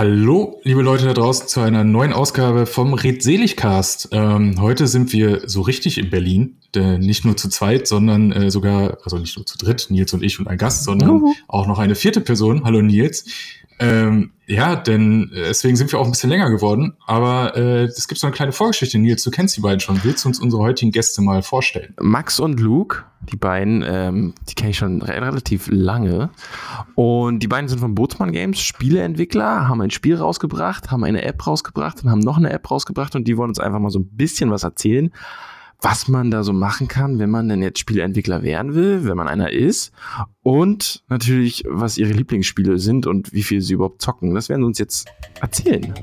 Hallo, liebe Leute da draußen, zu einer neuen Ausgabe vom Redseligcast. Ähm, heute sind wir so richtig in Berlin, äh, nicht nur zu zweit, sondern äh, sogar, also nicht nur zu dritt, Nils und ich und ein Gast, sondern uh auch noch eine vierte Person. Hallo Nils. Ähm, ja, denn äh, deswegen sind wir auch ein bisschen länger geworden. Aber äh, es gibt so eine kleine Vorgeschichte. Nils, du kennst die beiden schon. Willst du uns unsere heutigen Gäste mal vorstellen? Max und Luke, die beiden, ähm, die kenne ich schon re relativ lange. Und die beiden sind von Bootsmann Games, Spieleentwickler, haben ein Spiel rausgebracht, haben eine App rausgebracht und haben noch eine App rausgebracht und die wollen uns einfach mal so ein bisschen was erzählen was man da so machen kann, wenn man denn jetzt Spieleentwickler werden will, wenn man einer ist. Und natürlich, was ihre Lieblingsspiele sind und wie viel sie überhaupt zocken. Das werden sie uns jetzt erzählen.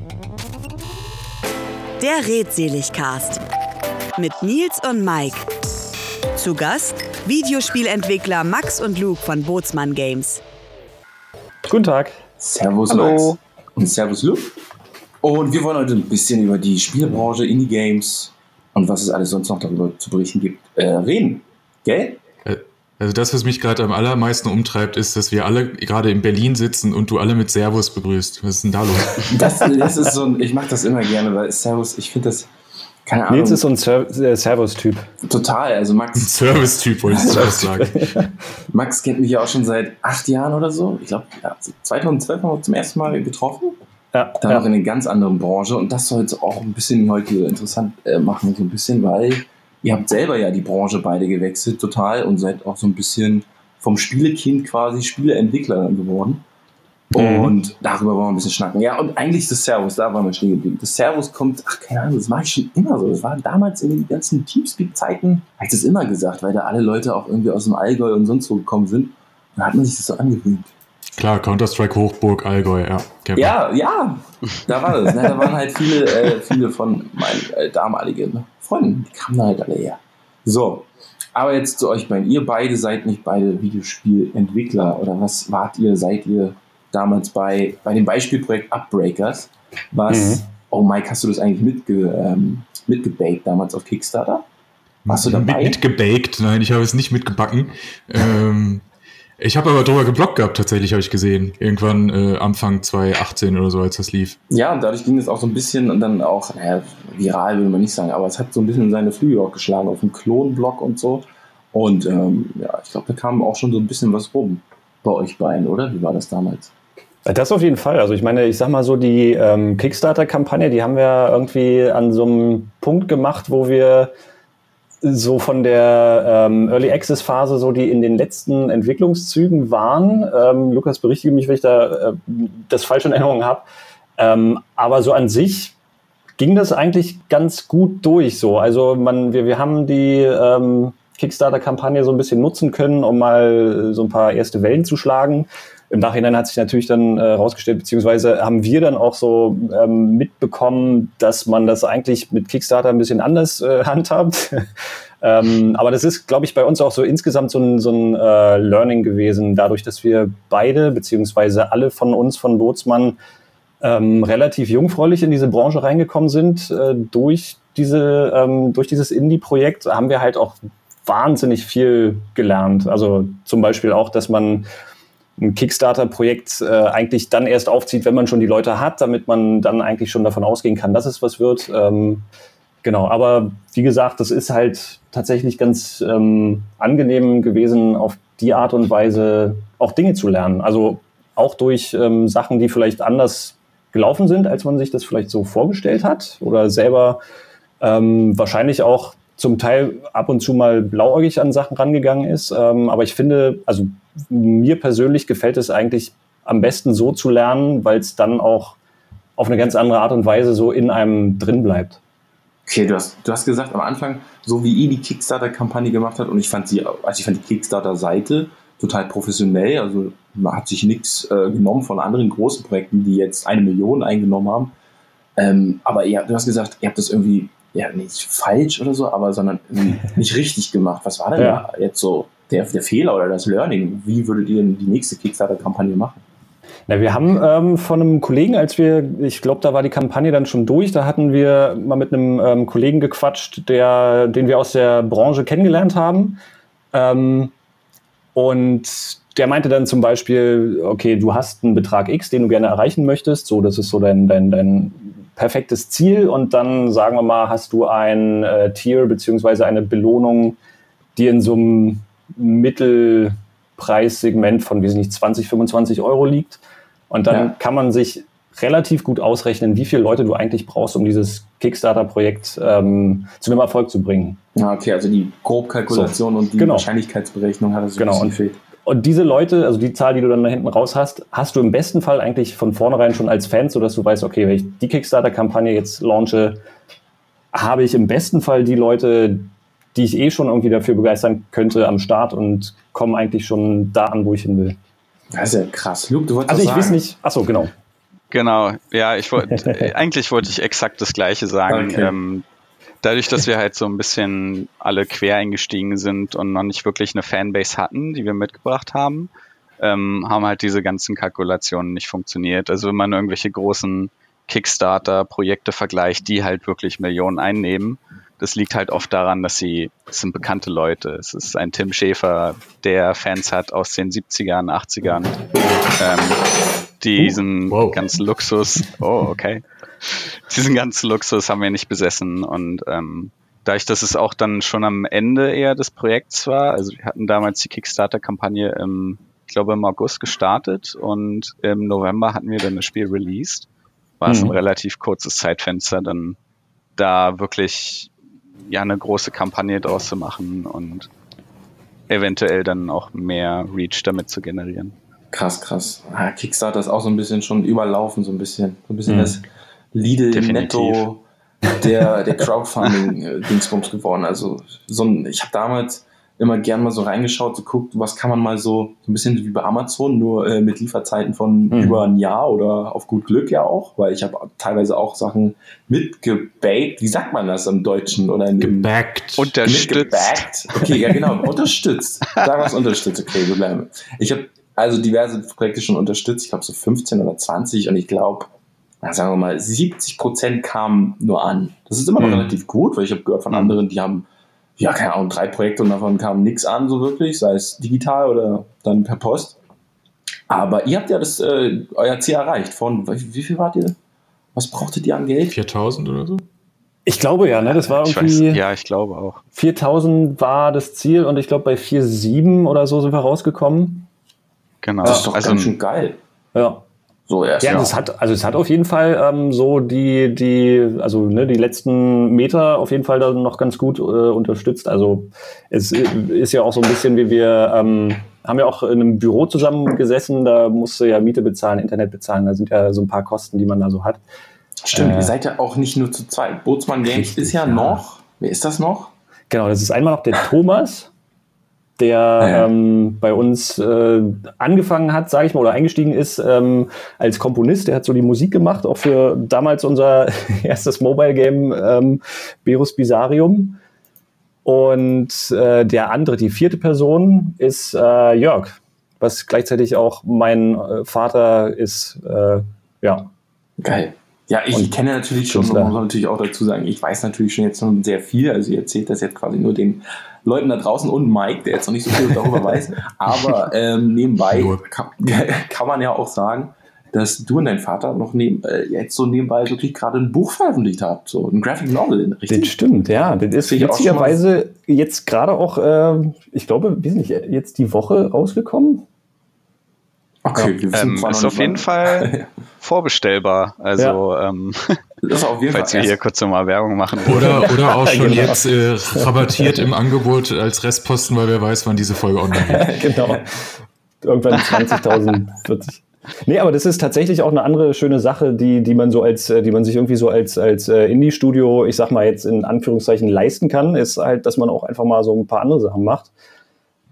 Der Redseligcast mit Nils und Mike. Zu Gast Videospielentwickler Max und Luke von Bootsmann Games. Guten Tag. Servus Hallo. Max und Servus Luke. Und wir wollen heute ein bisschen über die Spielbranche, Indie-Games, und was es alles sonst noch darüber zu berichten gibt, äh, reden. Gell? Äh, also das, was mich gerade am allermeisten umtreibt, ist, dass wir alle gerade in Berlin sitzen und du alle mit Servus begrüßt. Was ist denn da los? Das, das ist so ein, ich mache das immer gerne, weil Servus, ich finde das, keine Ahnung. Nils ist so ein äh, Servus-Typ. Total, also Max. Ein Service-Typ, wollte ich zuerst sagen. Max kennt mich ja auch schon seit acht Jahren oder so. Ich glaube, ja, 2012 haben wir zum ersten Mal getroffen. Ja, dann ja. noch in eine ganz anderen Branche. Und das soll jetzt auch ein bisschen heute interessant äh, machen, so ein bisschen, weil ihr habt selber ja die Branche beide gewechselt total und seid auch so ein bisschen vom Spielekind quasi Spieleentwickler geworden. Mhm. Und darüber wollen wir ein bisschen schnacken. Ja, und eigentlich das Servus, da waren wir stehen geblieben. Das Servus kommt, ach keine Ahnung, das war ich schon immer so. Das war damals in den ganzen Teamspeak-Zeiten, habe ich das immer gesagt, weil da alle Leute auch irgendwie aus dem Allgäu und sonst wo gekommen sind. Da hat man sich das so angewöhnt. Klar, Counter-Strike Hochburg Allgäu, ja. Ja, ja, da war das. Ne? Da waren halt viele, äh, viele von meinen äh, damaligen Freunden, die kamen halt alle her. So, aber jetzt zu euch beiden. Ihr beide seid nicht beide Videospielentwickler oder was wart ihr, seid ihr damals bei, bei dem Beispielprojekt Upbreakers? Was, mhm. oh Mike, hast du das eigentlich mitge, ähm, mitgebaked damals auf Kickstarter? Warst du dabei? Mit, mitgebaked, nein, ich habe es nicht mitgebacken. ähm, ich habe aber drüber geblockt gehabt, tatsächlich, habe ich gesehen. Irgendwann äh, Anfang 2018 oder so, als das lief. Ja, und dadurch ging es auch so ein bisschen und dann auch, naja, viral würde man nicht sagen, aber es hat so ein bisschen seine Flüge auch geschlagen auf dem Klonblock und so. Und ähm, ja, ich glaube, da kam auch schon so ein bisschen was rum bei euch beiden, oder? Wie war das damals? Das auf jeden Fall. Also ich meine, ich sag mal so, die ähm, Kickstarter-Kampagne, die haben wir irgendwie an so einem Punkt gemacht, wo wir so von der ähm, Early Access Phase, so die in den letzten Entwicklungszügen waren. Ähm, Lukas, berichtige mich, wenn ich da äh, das falsche in Erinnerung habe. Ähm, aber so an sich ging das eigentlich ganz gut durch. So, also man, wir, wir haben die ähm, Kickstarter-Kampagne so ein bisschen nutzen können, um mal so ein paar erste Wellen zu schlagen. Im Nachhinein hat sich natürlich dann äh, beziehungsweise haben wir dann auch so ähm, mitbekommen, dass man das eigentlich mit Kickstarter ein bisschen anders äh, handhabt. ähm, aber das ist, glaube ich, bei uns auch so insgesamt so ein, so ein äh, Learning gewesen, dadurch, dass wir beide, beziehungsweise alle von uns von Bootsmann ähm, relativ jungfräulich in diese Branche reingekommen sind. Äh, durch, diese, ähm, durch dieses Indie-Projekt haben wir halt auch wahnsinnig viel gelernt. Also zum Beispiel auch, dass man ein Kickstarter-Projekt äh, eigentlich dann erst aufzieht, wenn man schon die Leute hat, damit man dann eigentlich schon davon ausgehen kann, dass es was wird. Ähm, genau, aber wie gesagt, das ist halt tatsächlich ganz ähm, angenehm gewesen, auf die Art und Weise auch Dinge zu lernen. Also auch durch ähm, Sachen, die vielleicht anders gelaufen sind, als man sich das vielleicht so vorgestellt hat oder selber ähm, wahrscheinlich auch zum Teil ab und zu mal blauäugig an Sachen rangegangen ist. Ähm, aber ich finde, also mir persönlich gefällt es eigentlich am besten so zu lernen, weil es dann auch auf eine ganz andere Art und Weise so in einem drin bleibt. Okay, du hast, du hast gesagt am Anfang, so wie ihr die Kickstarter-Kampagne gemacht habt, und ich fand sie, also ich fand die Kickstarter-Seite total professionell, also man hat sich nichts äh, genommen von anderen großen Projekten, die jetzt eine Million eingenommen haben. Ähm, aber ihr, du hast gesagt, ihr habt das irgendwie, ja, nicht falsch oder so, aber sondern nicht richtig gemacht. Was war denn ja. da jetzt so der, der Fehler oder das Learning? Wie würdet ihr denn die nächste Kickstarter-Kampagne machen? Na, wir haben ähm, von einem Kollegen, als wir, ich glaube, da war die Kampagne dann schon durch, da hatten wir mal mit einem ähm, Kollegen gequatscht, der, den wir aus der Branche kennengelernt haben. Ähm, und der meinte dann zum Beispiel, okay, du hast einen Betrag X, den du gerne erreichen möchtest, so, das ist so dein, dein, dein perfektes Ziel und dann, sagen wir mal, hast du ein äh, Tier beziehungsweise eine Belohnung, die in so einem Mittelpreissegment von, wie nicht, 20, 25 Euro liegt und dann ja. kann man sich relativ gut ausrechnen, wie viele Leute du eigentlich brauchst, um dieses Kickstarter-Projekt ähm, zu einem Erfolg zu bringen. Ja, okay, also die Grobkalkulation so, und die genau. Wahrscheinlichkeitsberechnung hat es so genau. ein bisschen fehlt. Und diese Leute, also die Zahl, die du dann da hinten raus hast, hast du im besten Fall eigentlich von vornherein schon als Fan, sodass du weißt, okay, wenn ich die Kickstarter-Kampagne jetzt launche, habe ich im besten Fall die Leute, die ich eh schon irgendwie dafür begeistern könnte, am Start und komme eigentlich schon da an, wo ich hin will. Das ist ja krass. Luke, du wolltest Also ich sagen. weiß nicht, achso, genau. Genau, ja, ich wollte, eigentlich wollte ich exakt das Gleiche sagen. Okay. Ähm, dadurch, dass wir halt so ein bisschen alle quer eingestiegen sind und noch nicht wirklich eine Fanbase hatten, die wir mitgebracht haben, ähm, haben halt diese ganzen Kalkulationen nicht funktioniert. Also wenn man irgendwelche großen Kickstarter-Projekte vergleicht, die halt wirklich Millionen einnehmen, das liegt halt oft daran, dass sie, es sind bekannte Leute. Es ist ein Tim Schäfer, der Fans hat aus den 70ern, 80ern. Ähm, diesen uh, wow. ganzen Luxus, oh, okay diesen ganzen Luxus haben wir nicht besessen und ähm, dadurch, dass es auch dann schon am Ende eher des Projekts war, also wir hatten damals die Kickstarter-Kampagne im, ich glaube im August gestartet und im November hatten wir dann das Spiel released, war es mhm. ein relativ kurzes Zeitfenster, dann da wirklich ja eine große Kampagne draus zu machen und eventuell dann auch mehr Reach damit zu generieren. Krass, krass. Ja, Kickstarter ist auch so ein bisschen schon überlaufen, so ein bisschen. So ein bisschen mhm. das Lidl Definitiv. Netto der, der Crowdfunding-Dingsbums geworden. Also so ein, ich habe damals immer gern mal so reingeschaut, so guckt, was kann man mal so, so ein bisschen wie bei Amazon, nur äh, mit Lieferzeiten von mhm. über ein Jahr oder auf gut Glück ja auch, weil ich habe teilweise auch Sachen mitgebaked, wie sagt man das im Deutschen? Oder in, gebackt. Unterstützt. Mitgebackt. Okay, ja genau, unterstützt. Sagen wir es unterstützt, okay, gut bleiben. Ich habe also diverse Projekte schon unterstützt, ich glaube so 15 oder 20 und ich glaube, sagen wir mal, 70 Prozent kamen nur an. Das ist immer noch mhm. relativ gut, weil ich habe gehört von mhm. anderen, die haben, ja, keine Ahnung, drei Projekte und davon kam nichts an, so wirklich, sei es digital oder dann per Post. Aber ihr habt ja das, äh, euer Ziel erreicht. Von, wie, wie viel wart ihr? Was brauchtet ihr an Geld? 4000 oder so? Ich glaube ja, ne? Das war irgendwie. Weiß, ja, ich glaube auch. 4000 war das Ziel und ich glaube bei 4,7 oder so sind wir rausgekommen. Genau. Das ist doch also, ganz schön geil. Ja. So erst. Ja, es hat, also es hat auf jeden Fall ähm, so die, die, also ne, die letzten Meter auf jeden Fall dann noch ganz gut äh, unterstützt. Also es ist ja auch so ein bisschen, wie wir ähm, haben ja auch in einem Büro zusammengesessen, da musste ja Miete bezahlen, Internet bezahlen, da sind ja so ein paar Kosten, die man da so hat. Stimmt, äh, ihr seid ja auch nicht nur zu zweit. Bootsmann Games ist ja, ja noch, wer ist das noch? Genau, das ist einmal noch der Thomas der ja. ähm, bei uns äh, angefangen hat, sage ich mal, oder eingestiegen ist ähm, als Komponist. Der hat so die Musik gemacht, auch für damals unser erstes Mobile Game ähm, Berus Bizarium. Und äh, der andere, die vierte Person, ist äh, Jörg, was gleichzeitig auch mein äh, Vater ist. Äh, ja. Geil. Ja, ich und kenne natürlich schon, muss man natürlich auch dazu sagen, ich weiß natürlich schon jetzt schon sehr viel. Also ihr erzählt das jetzt quasi nur den Leuten da draußen und Mike, der jetzt noch nicht so viel darüber weiß. Aber ähm, nebenbei kann, kann, man ja auch sagen, dass du und dein Vater noch neben, äh, jetzt so nebenbei wirklich gerade ein Buch veröffentlicht habt, so ein Graphic Novel, richtig? Das stimmt, ja. Das ist witzigerweise jetzt gerade auch, äh, ich glaube, wie ist nicht, jetzt die Woche rausgekommen. Okay, ja. ähm, ist auf jeden Fall vorbestellbar. Also ja. ähm, falls wir hier kurz nochmal Werbung machen. Oder, oder auch schon genau. jetzt äh, rabattiert im Angebot als Restposten, weil wer weiß, wann diese Folge online geht. genau. Irgendwann 20.000, 40. Nee, aber das ist tatsächlich auch eine andere schöne Sache, die, die man so als, äh, die man sich irgendwie so als, als äh, Indie-Studio, ich sag mal jetzt in Anführungszeichen leisten kann, ist halt, dass man auch einfach mal so ein paar andere Sachen macht.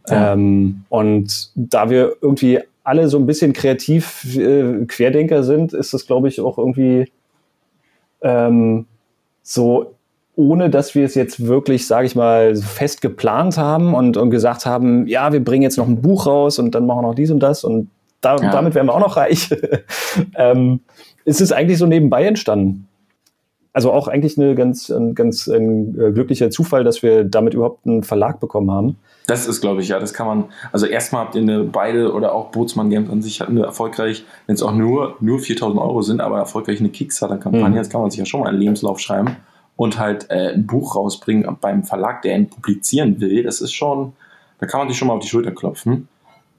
Ja. Ähm, und da wir irgendwie alle so ein bisschen kreativ äh, Querdenker sind, ist das, glaube ich, auch irgendwie ähm, so, ohne dass wir es jetzt wirklich, sage ich mal, fest geplant haben und, und gesagt haben, ja, wir bringen jetzt noch ein Buch raus und dann machen wir noch dies und das und da, ja. damit werden wir auch noch reich. ähm, ist es eigentlich so nebenbei entstanden. Also auch eigentlich eine ganz, ein ganz ein äh, glücklicher Zufall, dass wir damit überhaupt einen Verlag bekommen haben. Das ist, glaube ich, ja, das kann man, also erstmal habt ihr eine beide oder auch Bootsmann Games an sich eine erfolgreich, wenn es auch nur, nur 4000 Euro sind, aber erfolgreich eine Kickstarter-Kampagne, mhm. das kann man sich ja schon mal einen Lebenslauf schreiben und halt äh, ein Buch rausbringen beim Verlag, der ihn publizieren will, das ist schon, da kann man sich schon mal auf die Schulter klopfen.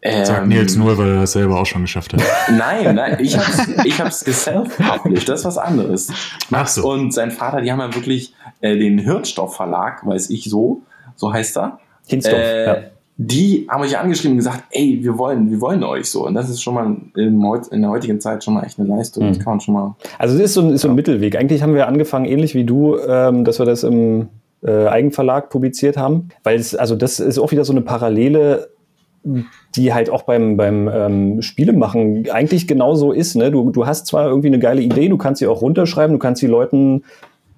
Ähm, Sagt Nils nur, weil er das selber auch schon geschafft hat. Nein, nein, ich hab's, ich hab's geself-published, das ist was anderes. Ach so. Und sein Vater, die haben ja wirklich äh, den Hirnstoff Verlag, weiß ich so, so heißt er. Hinstoff, äh, ja. Die haben euch angeschrieben und gesagt, ey, wir wollen, wir wollen euch so. Und das ist schon mal in, in der heutigen Zeit schon mal echt eine Leistung. Mhm. Das kann man schon mal. Also es ist so, ist so ein ja. Mittelweg. Eigentlich haben wir angefangen, ähnlich wie du, ähm, dass wir das im äh, Eigenverlag publiziert haben. Weil es, also das ist auch wieder so eine Parallele die halt auch beim, beim ähm, Spielemachen eigentlich genauso ist. Ne? Du, du hast zwar irgendwie eine geile Idee, du kannst sie auch runterschreiben, du kannst sie Leuten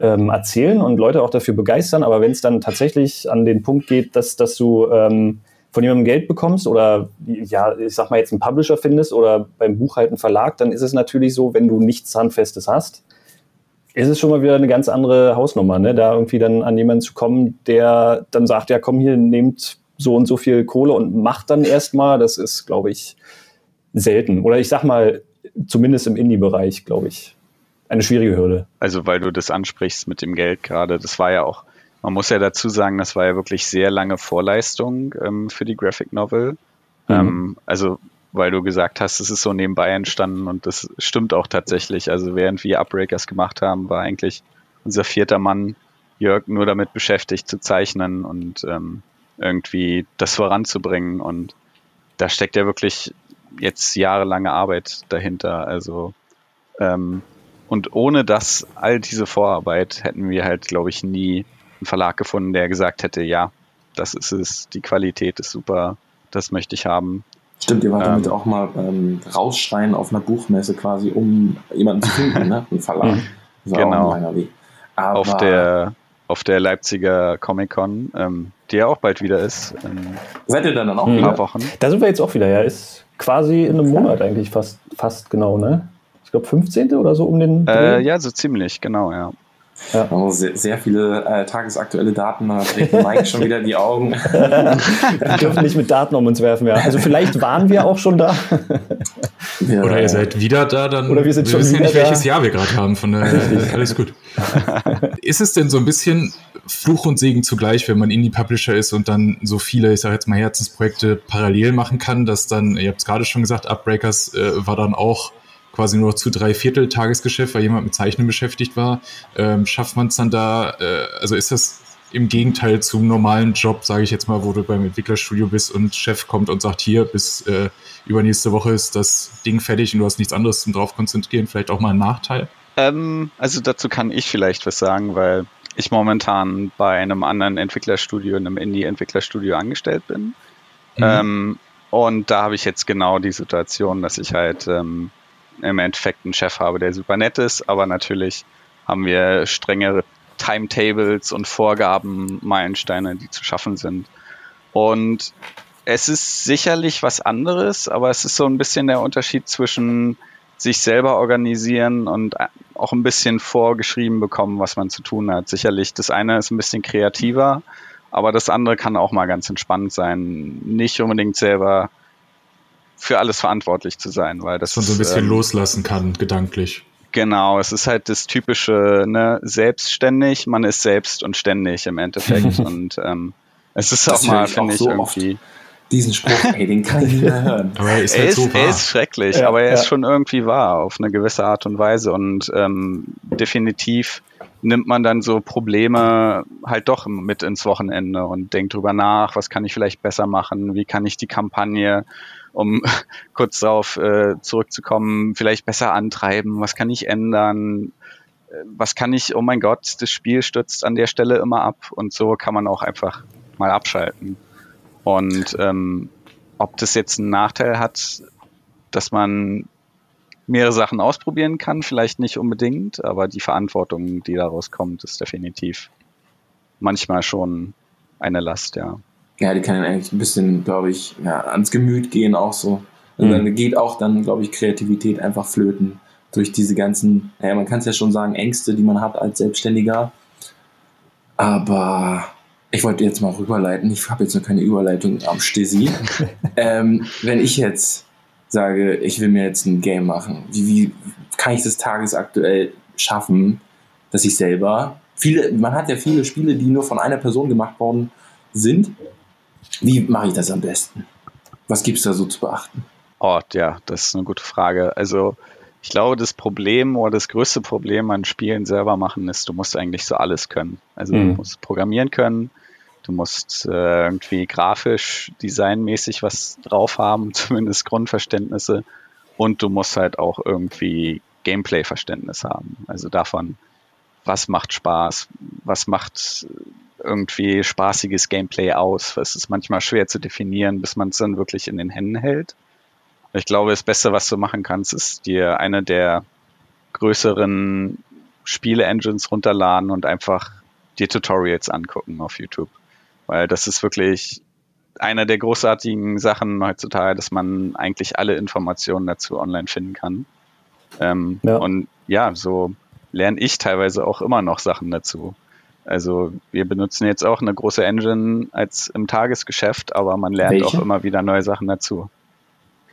ähm, erzählen und Leute auch dafür begeistern, aber wenn es dann tatsächlich an den Punkt geht, dass, dass du ähm, von jemandem Geld bekommst oder ja, ich sag mal jetzt einen Publisher findest oder beim Buch halt einen Verlag, dann ist es natürlich so, wenn du nichts Handfestes hast, ist es schon mal wieder eine ganz andere Hausnummer, ne? da irgendwie dann an jemanden zu kommen, der dann sagt, ja komm hier, nehmt so und so viel Kohle und macht dann erstmal, das ist, glaube ich, selten. Oder ich sag mal, zumindest im Indie-Bereich, glaube ich, eine schwierige Hürde. Also, weil du das ansprichst mit dem Geld gerade, das war ja auch, man muss ja dazu sagen, das war ja wirklich sehr lange Vorleistung ähm, für die Graphic Novel. Mhm. Ähm, also, weil du gesagt hast, es ist so nebenbei entstanden und das stimmt auch tatsächlich. Also, während wir Upbreakers gemacht haben, war eigentlich unser vierter Mann, Jörg, nur damit beschäftigt zu zeichnen und ähm, irgendwie das voranzubringen. Und da steckt ja wirklich jetzt jahrelange Arbeit dahinter. Also ähm, und ohne das, all diese Vorarbeit, hätten wir halt, glaube ich, nie einen Verlag gefunden, der gesagt hätte, ja, das ist es, die Qualität ist super, das möchte ich haben. Stimmt, ihr wart ähm, damit auch mal beim Rausschreien auf einer Buchmesse quasi, um jemanden zu finden, ne? Ein Verlag. genau. auf der auf der Leipziger Comic Con, ähm, die ja auch bald wieder ist. Seid ihr dann, dann auch in ein paar Wochen? Da sind wir jetzt auch wieder, ja. Ist quasi in einem Monat eigentlich fast, fast genau, ne? Ich glaube 15. oder so um den. Äh, ja, so ziemlich, genau, ja. Ja. Also sehr, sehr, viele äh, tagesaktuelle Daten, da dreht Mike schon wieder die Augen. wir dürfen nicht mit Daten um uns werfen, ja. Also vielleicht waren wir auch schon da. ja, Oder ihr seid wieder da, dann Oder wir sind schon wissen wieder nicht, da. welches Jahr wir gerade haben. Von daher alles gut. ist es denn so ein bisschen Fluch und Segen zugleich, wenn man Indie-Publisher ist und dann so viele, ich sage jetzt mal, Herzensprojekte parallel machen kann, dass dann, ihr habt es gerade schon gesagt, Upbreakers äh, war dann auch quasi nur noch zu drei Viertel Tagesgeschäft, weil jemand mit Zeichnen beschäftigt war. Ähm, schafft man es dann da, äh, also ist das im Gegenteil zum normalen Job, sage ich jetzt mal, wo du beim Entwicklerstudio bist und Chef kommt und sagt, hier, bis äh, übernächste Woche ist das Ding fertig und du hast nichts anderes zum drauf konzentrieren, vielleicht auch mal ein Nachteil? Ähm, also dazu kann ich vielleicht was sagen, weil ich momentan bei einem anderen Entwicklerstudio, einem Indie-Entwicklerstudio angestellt bin. Mhm. Ähm, und da habe ich jetzt genau die Situation, dass ich halt ähm, im Endeffekt einen Chef habe, der super nett ist, aber natürlich haben wir strengere Timetables und Vorgaben, Meilensteine, die zu schaffen sind. Und es ist sicherlich was anderes, aber es ist so ein bisschen der Unterschied zwischen sich selber organisieren und auch ein bisschen vorgeschrieben bekommen, was man zu tun hat. Sicherlich, das eine ist ein bisschen kreativer, aber das andere kann auch mal ganz entspannt sein. Nicht unbedingt selber für alles verantwortlich zu sein, weil das man so ein bisschen ähm, loslassen kann, gedanklich. Genau, es ist halt das typische, ne, selbstständig, man ist selbst und ständig im Endeffekt. und ähm, es ist das auch mal, finde ich, so irgendwie. Oft. Diesen Spruch, ey, den kann ich nicht mehr hören. Aber er ist, er, halt ist, so er ist schrecklich, ja, aber er ja. ist schon irgendwie wahr, auf eine gewisse Art und Weise. Und ähm, definitiv nimmt man dann so Probleme halt doch mit ins Wochenende und denkt drüber nach, was kann ich vielleicht besser machen, wie kann ich die Kampagne um kurz darauf äh, zurückzukommen, vielleicht besser antreiben, was kann ich ändern, äh, was kann ich, oh mein Gott, das Spiel stürzt an der Stelle immer ab. Und so kann man auch einfach mal abschalten. Und ähm, ob das jetzt einen Nachteil hat, dass man mehrere Sachen ausprobieren kann, vielleicht nicht unbedingt, aber die Verantwortung, die daraus kommt, ist definitiv manchmal schon eine Last, ja ja, die kann eigentlich ein bisschen, glaube ich, ja, ans Gemüt gehen auch so. Also mhm. dann geht auch dann, glaube ich, Kreativität einfach flöten, durch diese ganzen, naja, man kann es ja schon sagen, Ängste, die man hat als Selbstständiger. Aber ich wollte jetzt mal rüberleiten, ich habe jetzt noch keine Überleitung am Stesi. ähm, wenn ich jetzt sage, ich will mir jetzt ein Game machen, wie, wie kann ich das tagesaktuell schaffen, dass ich selber, viele, man hat ja viele Spiele, die nur von einer Person gemacht worden sind. Wie mache ich das am besten? Was gibt es da so zu beachten? Oh, ja, das ist eine gute Frage. Also ich glaube, das Problem oder das größte Problem an Spielen selber machen ist, du musst eigentlich so alles können. Also mhm. du musst programmieren können, du musst äh, irgendwie grafisch, designmäßig was drauf haben, zumindest Grundverständnisse. Und du musst halt auch irgendwie Gameplay-Verständnis haben. Also davon, was macht Spaß, was macht irgendwie spaßiges Gameplay aus. Es ist manchmal schwer zu definieren, bis man es dann wirklich in den Händen hält. Ich glaube, das Beste, was du machen kannst, ist dir eine der größeren Spiele-Engines runterladen und einfach dir Tutorials angucken auf YouTube. Weil das ist wirklich einer der großartigen Sachen heutzutage, dass man eigentlich alle Informationen dazu online finden kann. Ähm, ja. Und ja, so lerne ich teilweise auch immer noch Sachen dazu. Also wir benutzen jetzt auch eine große Engine als im Tagesgeschäft, aber man lernt Welche? auch immer wieder neue Sachen dazu.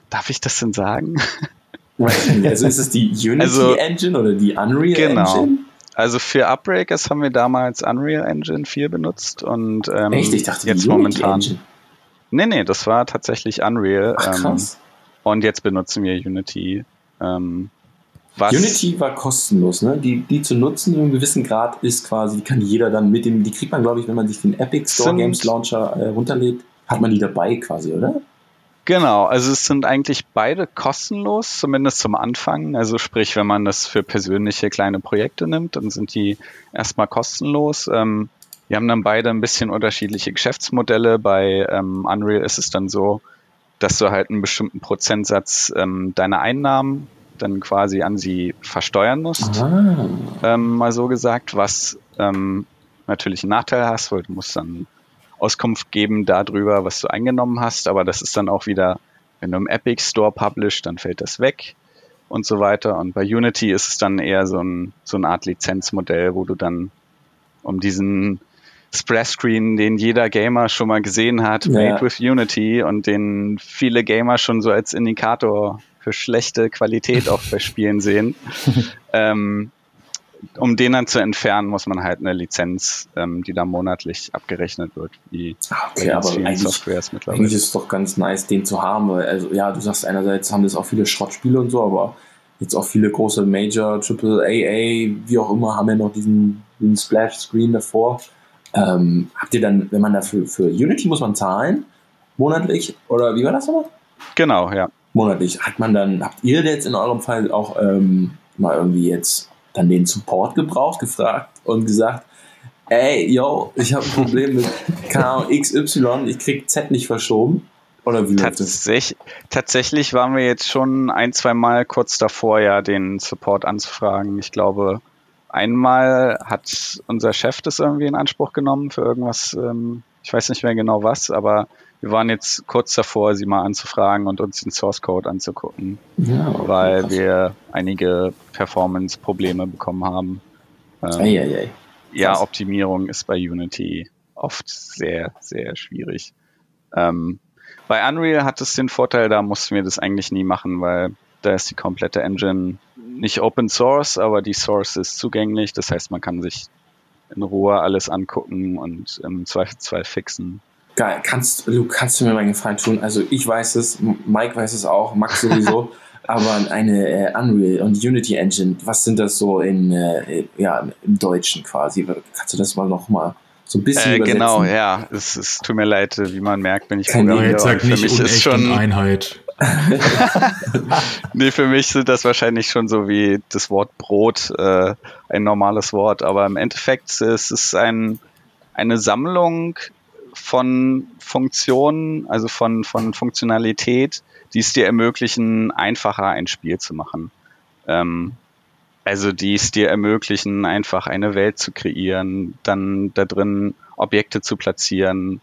Darf ich das denn sagen? Also ist es die Unity also, Engine oder die Unreal genau. Engine? Also für Upbreakers haben wir damals Unreal Engine 4 benutzt und ähm, Echt? Ich dachte, jetzt momentan. Engine. Nee, nee, das war tatsächlich Unreal. Ach, ähm, krass. Ähm, und jetzt benutzen wir Unity. Ähm, Unity war kostenlos, ne? Die, die zu nutzen in einem gewissen Grad ist quasi, kann jeder dann mit dem, die kriegt man, glaube ich, wenn man sich den Epic Store Games Launcher äh, runterlädt, hat man die dabei quasi, oder? Genau, also es sind eigentlich beide kostenlos, zumindest zum Anfang. Also sprich, wenn man das für persönliche kleine Projekte nimmt, dann sind die erstmal kostenlos. Ähm, wir haben dann beide ein bisschen unterschiedliche Geschäftsmodelle. Bei ähm, Unreal ist es dann so, dass du halt einen bestimmten Prozentsatz ähm, deiner Einnahmen dann quasi an sie versteuern musst, ah. ähm, mal so gesagt, was ähm, natürlich einen Nachteil hast, weil du musst dann Auskunft geben darüber, was du eingenommen hast, aber das ist dann auch wieder, wenn du im Epic Store publish, dann fällt das weg und so weiter. Und bei Unity ist es dann eher so, ein, so eine Art Lizenzmodell, wo du dann um diesen Splash-Screen, den jeder Gamer schon mal gesehen hat, ja. made with Unity und den viele Gamer schon so als Indikator für schlechte Qualität auch bei Spielen sehen. ähm, um den dann zu entfernen, muss man halt eine Lizenz, ähm, die da monatlich abgerechnet wird, wie ah, okay, aber eigentlich, Softwares mittlerweile. Eigentlich ist es doch ganz nice, den zu haben, weil, also ja, du sagst einerseits haben das auch viele Schrottspiele und so, aber jetzt auch viele große Major, Triple AA, wie auch immer, haben ja noch diesen, diesen Splash-Screen davor. Ähm, habt ihr dann, wenn man dafür für Unity muss man zahlen, monatlich, oder wie war das nochmal? Genau, ja. Monatlich. Hat man dann, habt ihr jetzt in eurem Fall auch ähm, mal irgendwie jetzt dann den Support gebraucht, gefragt und gesagt, ey, yo, ich habe ein Problem mit K XY, ich krieg Z nicht verschoben. Oder wie Tatsächlich, tatsächlich waren wir jetzt schon ein, zwei Mal kurz davor, ja, den Support anzufragen. Ich glaube, einmal hat unser Chef das irgendwie in Anspruch genommen für irgendwas, ähm, ich weiß nicht mehr genau was, aber wir waren jetzt kurz davor, sie mal anzufragen und uns den Source Code anzugucken, ja, okay, weil krass. wir einige Performance-Probleme bekommen haben. Ähm, ei, ei, ei. Ja, Optimierung ist bei Unity oft sehr, sehr schwierig. Ähm, bei Unreal hat es den Vorteil, da mussten wir das eigentlich nie machen, weil da ist die komplette Engine nicht Open Source, aber die Source ist zugänglich. Das heißt, man kann sich in Ruhe alles angucken und im Zweifelsfall fixen. Geil, kannst du kannst du mir mal einen Gefallen tun? Also ich weiß es, Mike weiß es auch, Max sowieso, aber eine äh, Unreal und Unity Engine, was sind das so in äh, ja im Deutschen quasi? Kannst du das mal noch mal so ein bisschen äh, übersetzen? Genau, ja, es, es tut mir leid, wie man merkt, bin ich Kein Programmierer. Sag nicht für mich ist schon Einheit. nee, für mich sind das wahrscheinlich schon so wie das Wort Brot, äh, ein normales Wort, aber im Endeffekt ist es ein, eine Sammlung von Funktionen, also von, von Funktionalität, die es dir ermöglichen, einfacher ein Spiel zu machen. Ähm, also die es dir ermöglichen, einfach eine Welt zu kreieren, dann da drin Objekte zu platzieren,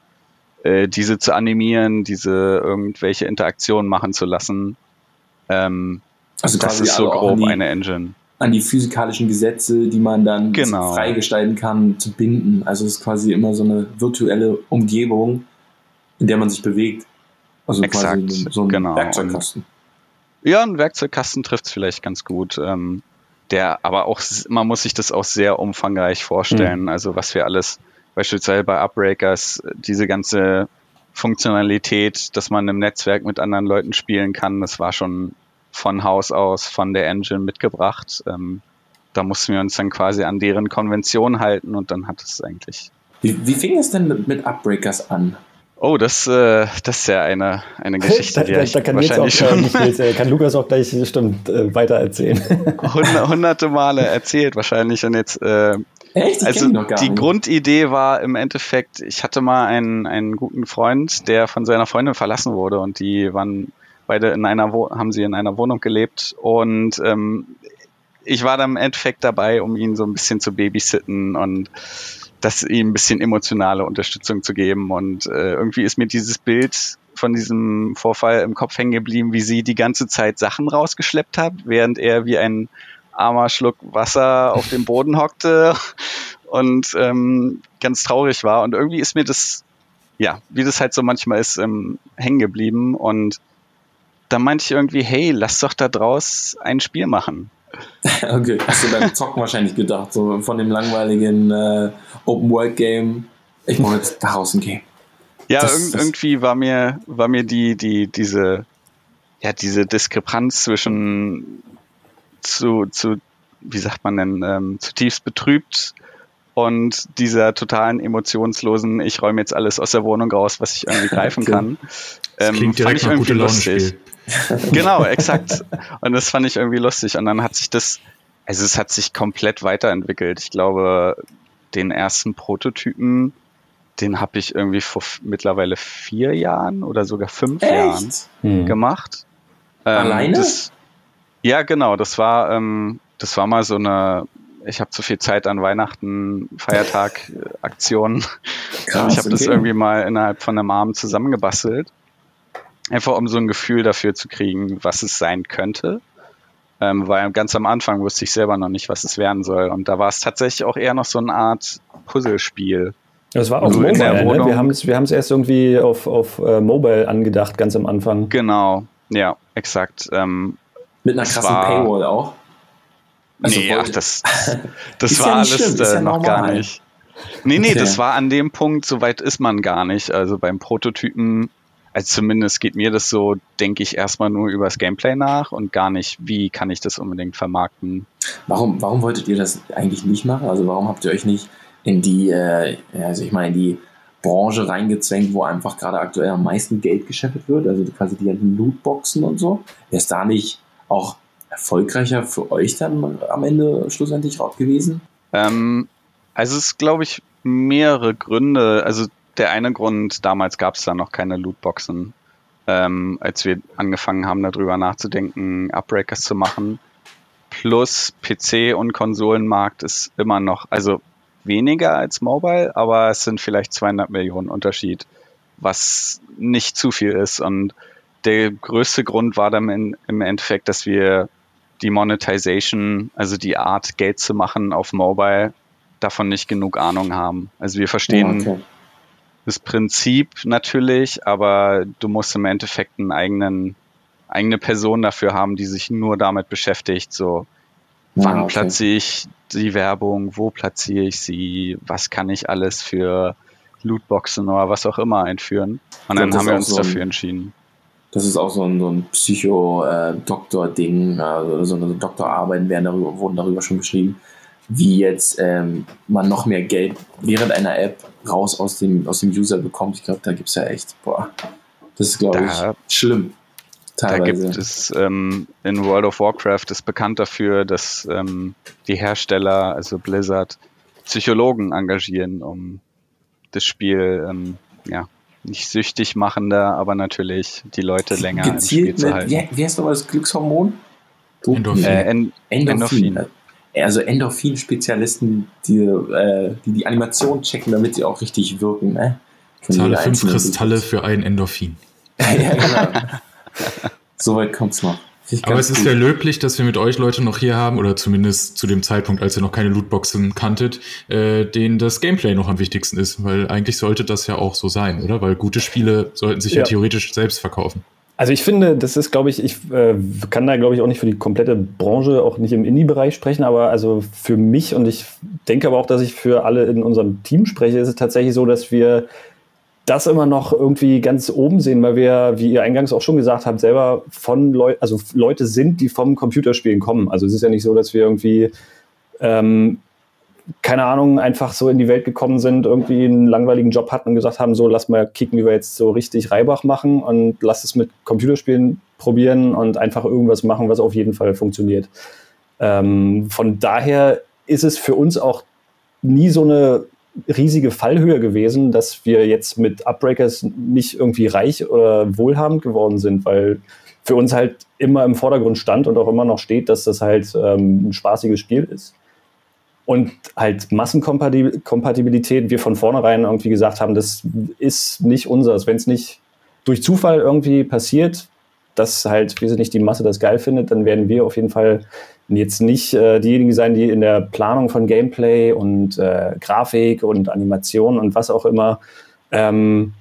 äh, diese zu animieren, diese irgendwelche Interaktionen machen zu lassen. Ähm, Also das ist so grob die, eine Engine. An die physikalischen Gesetze, die man dann genau. freigestalten kann, zu binden. Also es ist quasi immer so eine virtuelle Umgebung, in der man sich bewegt. Also Exakt, quasi so ein genau. Werkzeugkasten. Ja, ein Werkzeugkasten trifft es vielleicht ganz gut. Ähm, der, aber auch, man muss sich das auch sehr umfangreich vorstellen. Mhm. Also was wir alles, beispielsweise bei Upbreakers, diese ganze Funktionalität, dass man im Netzwerk mit anderen Leuten spielen kann, das war schon von Haus aus von der Engine mitgebracht. Ähm, da mussten wir uns dann quasi an deren Konvention halten und dann hat es eigentlich. Wie, wie fing es denn mit, mit Upbreakers an? Oh, das, äh, das ist ja eine, eine Geschichte, da, die da, da kann wahrscheinlich auch, schon... Äh, kann Lukas auch gleich bestimmt äh, weiter erzählen. hunderte Male erzählt wahrscheinlich und jetzt... Äh, Echt? Ich also die nicht. Grundidee war im Endeffekt, ich hatte mal einen, einen guten Freund, der von seiner Freundin verlassen wurde und die waren beide in einer Wo haben sie in einer Wohnung gelebt und ähm, ich war dann im Endeffekt dabei, um ihn so ein bisschen zu babysitten und das ihm ein bisschen emotionale Unterstützung zu geben. Und äh, irgendwie ist mir dieses Bild von diesem Vorfall im Kopf hängen geblieben, wie sie die ganze Zeit Sachen rausgeschleppt hat, während er wie ein armer Schluck Wasser auf dem Boden hockte und ähm, ganz traurig war. Und irgendwie ist mir das, ja, wie das halt so manchmal ist, ähm, hängen geblieben. Und da meinte ich irgendwie, hey, lass doch da draus ein Spiel machen. okay, hast du beim Zocken wahrscheinlich gedacht, so von dem langweiligen äh, Open-World-Game, ich mache jetzt daraus ein Game. Ja, das, irg das irgendwie war mir, war mir die, die, diese, ja, diese Diskrepanz zwischen zu, zu, wie sagt man denn, ähm, zutiefst betrübt und dieser totalen emotionslosen, ich räume jetzt alles aus der Wohnung raus, was ich irgendwie greifen kann. Ähm, klingt fand ich irgendwie lustig. genau, exakt. Und das fand ich irgendwie lustig. Und dann hat sich das, also es hat sich komplett weiterentwickelt. Ich glaube, den ersten Prototypen, den habe ich irgendwie vor mittlerweile vier Jahren oder sogar fünf Echt? Jahren hm. gemacht. Ähm, Alleine? Das, ja, genau. Das war, ähm, das war mal so eine, ich habe zu viel Zeit an Weihnachten, Feiertag, äh, Aktionen. Krass, ich habe okay. das irgendwie mal innerhalb von einem Abend zusammengebastelt. Einfach um so ein Gefühl dafür zu kriegen, was es sein könnte. Ähm, weil ganz am Anfang wusste ich selber noch nicht, was es werden soll. Und da war es tatsächlich auch eher noch so eine Art Puzzlespiel. Das war auch also Mobile, ne? Wir haben es wir erst irgendwie auf, auf uh, Mobile angedacht, ganz am Anfang. Genau, ja, exakt. Ähm, Mit einer krassen war, Paywall auch. Also nee, ach, das, das war ja alles äh, ja noch normal. gar nicht. Nee, nee, okay. das war an dem Punkt, so weit ist man gar nicht. Also beim Prototypen also zumindest geht mir das so, denke ich erstmal nur über das Gameplay nach und gar nicht, wie kann ich das unbedingt vermarkten. Warum, warum wolltet ihr das eigentlich nicht machen? Also warum habt ihr euch nicht in die, äh, also ich meine, in die Branche reingezwängt, wo einfach gerade aktuell am meisten Geld geschäffelt wird, also quasi die ganzen Lootboxen und so. Wäre es da nicht auch erfolgreicher für euch dann am Ende schlussendlich raus gewesen? Ähm, also es ist, glaube ich, mehrere Gründe. Also der eine Grund, damals gab es da noch keine Lootboxen, ähm, als wir angefangen haben, darüber nachzudenken, Upbreakers zu machen. Plus PC- und Konsolenmarkt ist immer noch, also weniger als Mobile, aber es sind vielleicht 200 Millionen Unterschied, was nicht zu viel ist. Und der größte Grund war dann in, im Endeffekt, dass wir die Monetization, also die Art, Geld zu machen auf Mobile, davon nicht genug Ahnung haben. Also wir verstehen okay das Prinzip natürlich, aber du musst im Endeffekt einen eigenen, eigene Person dafür haben, die sich nur damit beschäftigt, so wann okay. platziere ich die Werbung, wo platziere ich sie, was kann ich alles für Lootboxen oder was auch immer einführen. Und dann haben wir uns so ein, dafür entschieden. Das ist auch so ein, so ein Psycho-Doktor-Ding, also so eine Doktorarbeiten werden darüber, wurden darüber schon geschrieben, wie jetzt ähm, man noch mehr Geld während einer App raus aus dem, aus dem User bekommt. Ich glaube, da gibt es ja echt, boah, das ist, glaube ich, schlimm. Teilweise. Da gibt es ähm, in World of Warcraft ist bekannt dafür, dass ähm, die Hersteller, also Blizzard, Psychologen engagieren, um das Spiel ähm, ja, nicht süchtig machender, aber natürlich die Leute länger Gezielt im Spiel zu halten. Wie, wie heißt nochmal das Glückshormon? Endorphin. Äh, en Endorphin. Endorphin also Endorphin-Spezialisten, die, äh, die die Animation checken, damit sie auch richtig wirken. Ne? Zahle fünf Kristalle für ein Endorphin. ja, genau. Soweit kommt es noch. Aber es ist gut. ja löblich, dass wir mit euch Leute noch hier haben, oder zumindest zu dem Zeitpunkt, als ihr noch keine Lootboxen kanntet, äh, denen das Gameplay noch am wichtigsten ist. Weil eigentlich sollte das ja auch so sein, oder? Weil gute Spiele sollten sich ja, ja theoretisch selbst verkaufen. Also ich finde, das ist, glaube ich, ich äh, kann da, glaube ich, auch nicht für die komplette Branche, auch nicht im Indie-Bereich sprechen, aber also für mich und ich denke aber auch, dass ich für alle in unserem Team spreche, ist es tatsächlich so, dass wir das immer noch irgendwie ganz oben sehen, weil wir, wie ihr eingangs auch schon gesagt habt, selber von Leuten, also Leute sind, die vom Computerspielen kommen. Also es ist ja nicht so, dass wir irgendwie, ähm, keine Ahnung, einfach so in die Welt gekommen sind, irgendwie einen langweiligen Job hatten und gesagt haben, so lass mal kicken, wie wir jetzt so richtig Reibach machen und lass es mit Computerspielen probieren und einfach irgendwas machen, was auf jeden Fall funktioniert. Ähm, von daher ist es für uns auch nie so eine riesige Fallhöhe gewesen, dass wir jetzt mit Upbreakers nicht irgendwie reich oder wohlhabend geworden sind, weil für uns halt immer im Vordergrund stand und auch immer noch steht, dass das halt ähm, ein spaßiges Spiel ist. Und halt Massenkompatibilität, wir von vornherein irgendwie gesagt haben, das ist nicht unseres. Wenn es nicht durch Zufall irgendwie passiert, dass halt, wie sie nicht die Masse das geil findet, dann werden wir auf jeden Fall jetzt nicht äh, diejenigen sein, die in der Planung von Gameplay und äh, Grafik und Animation und was auch immer ähm,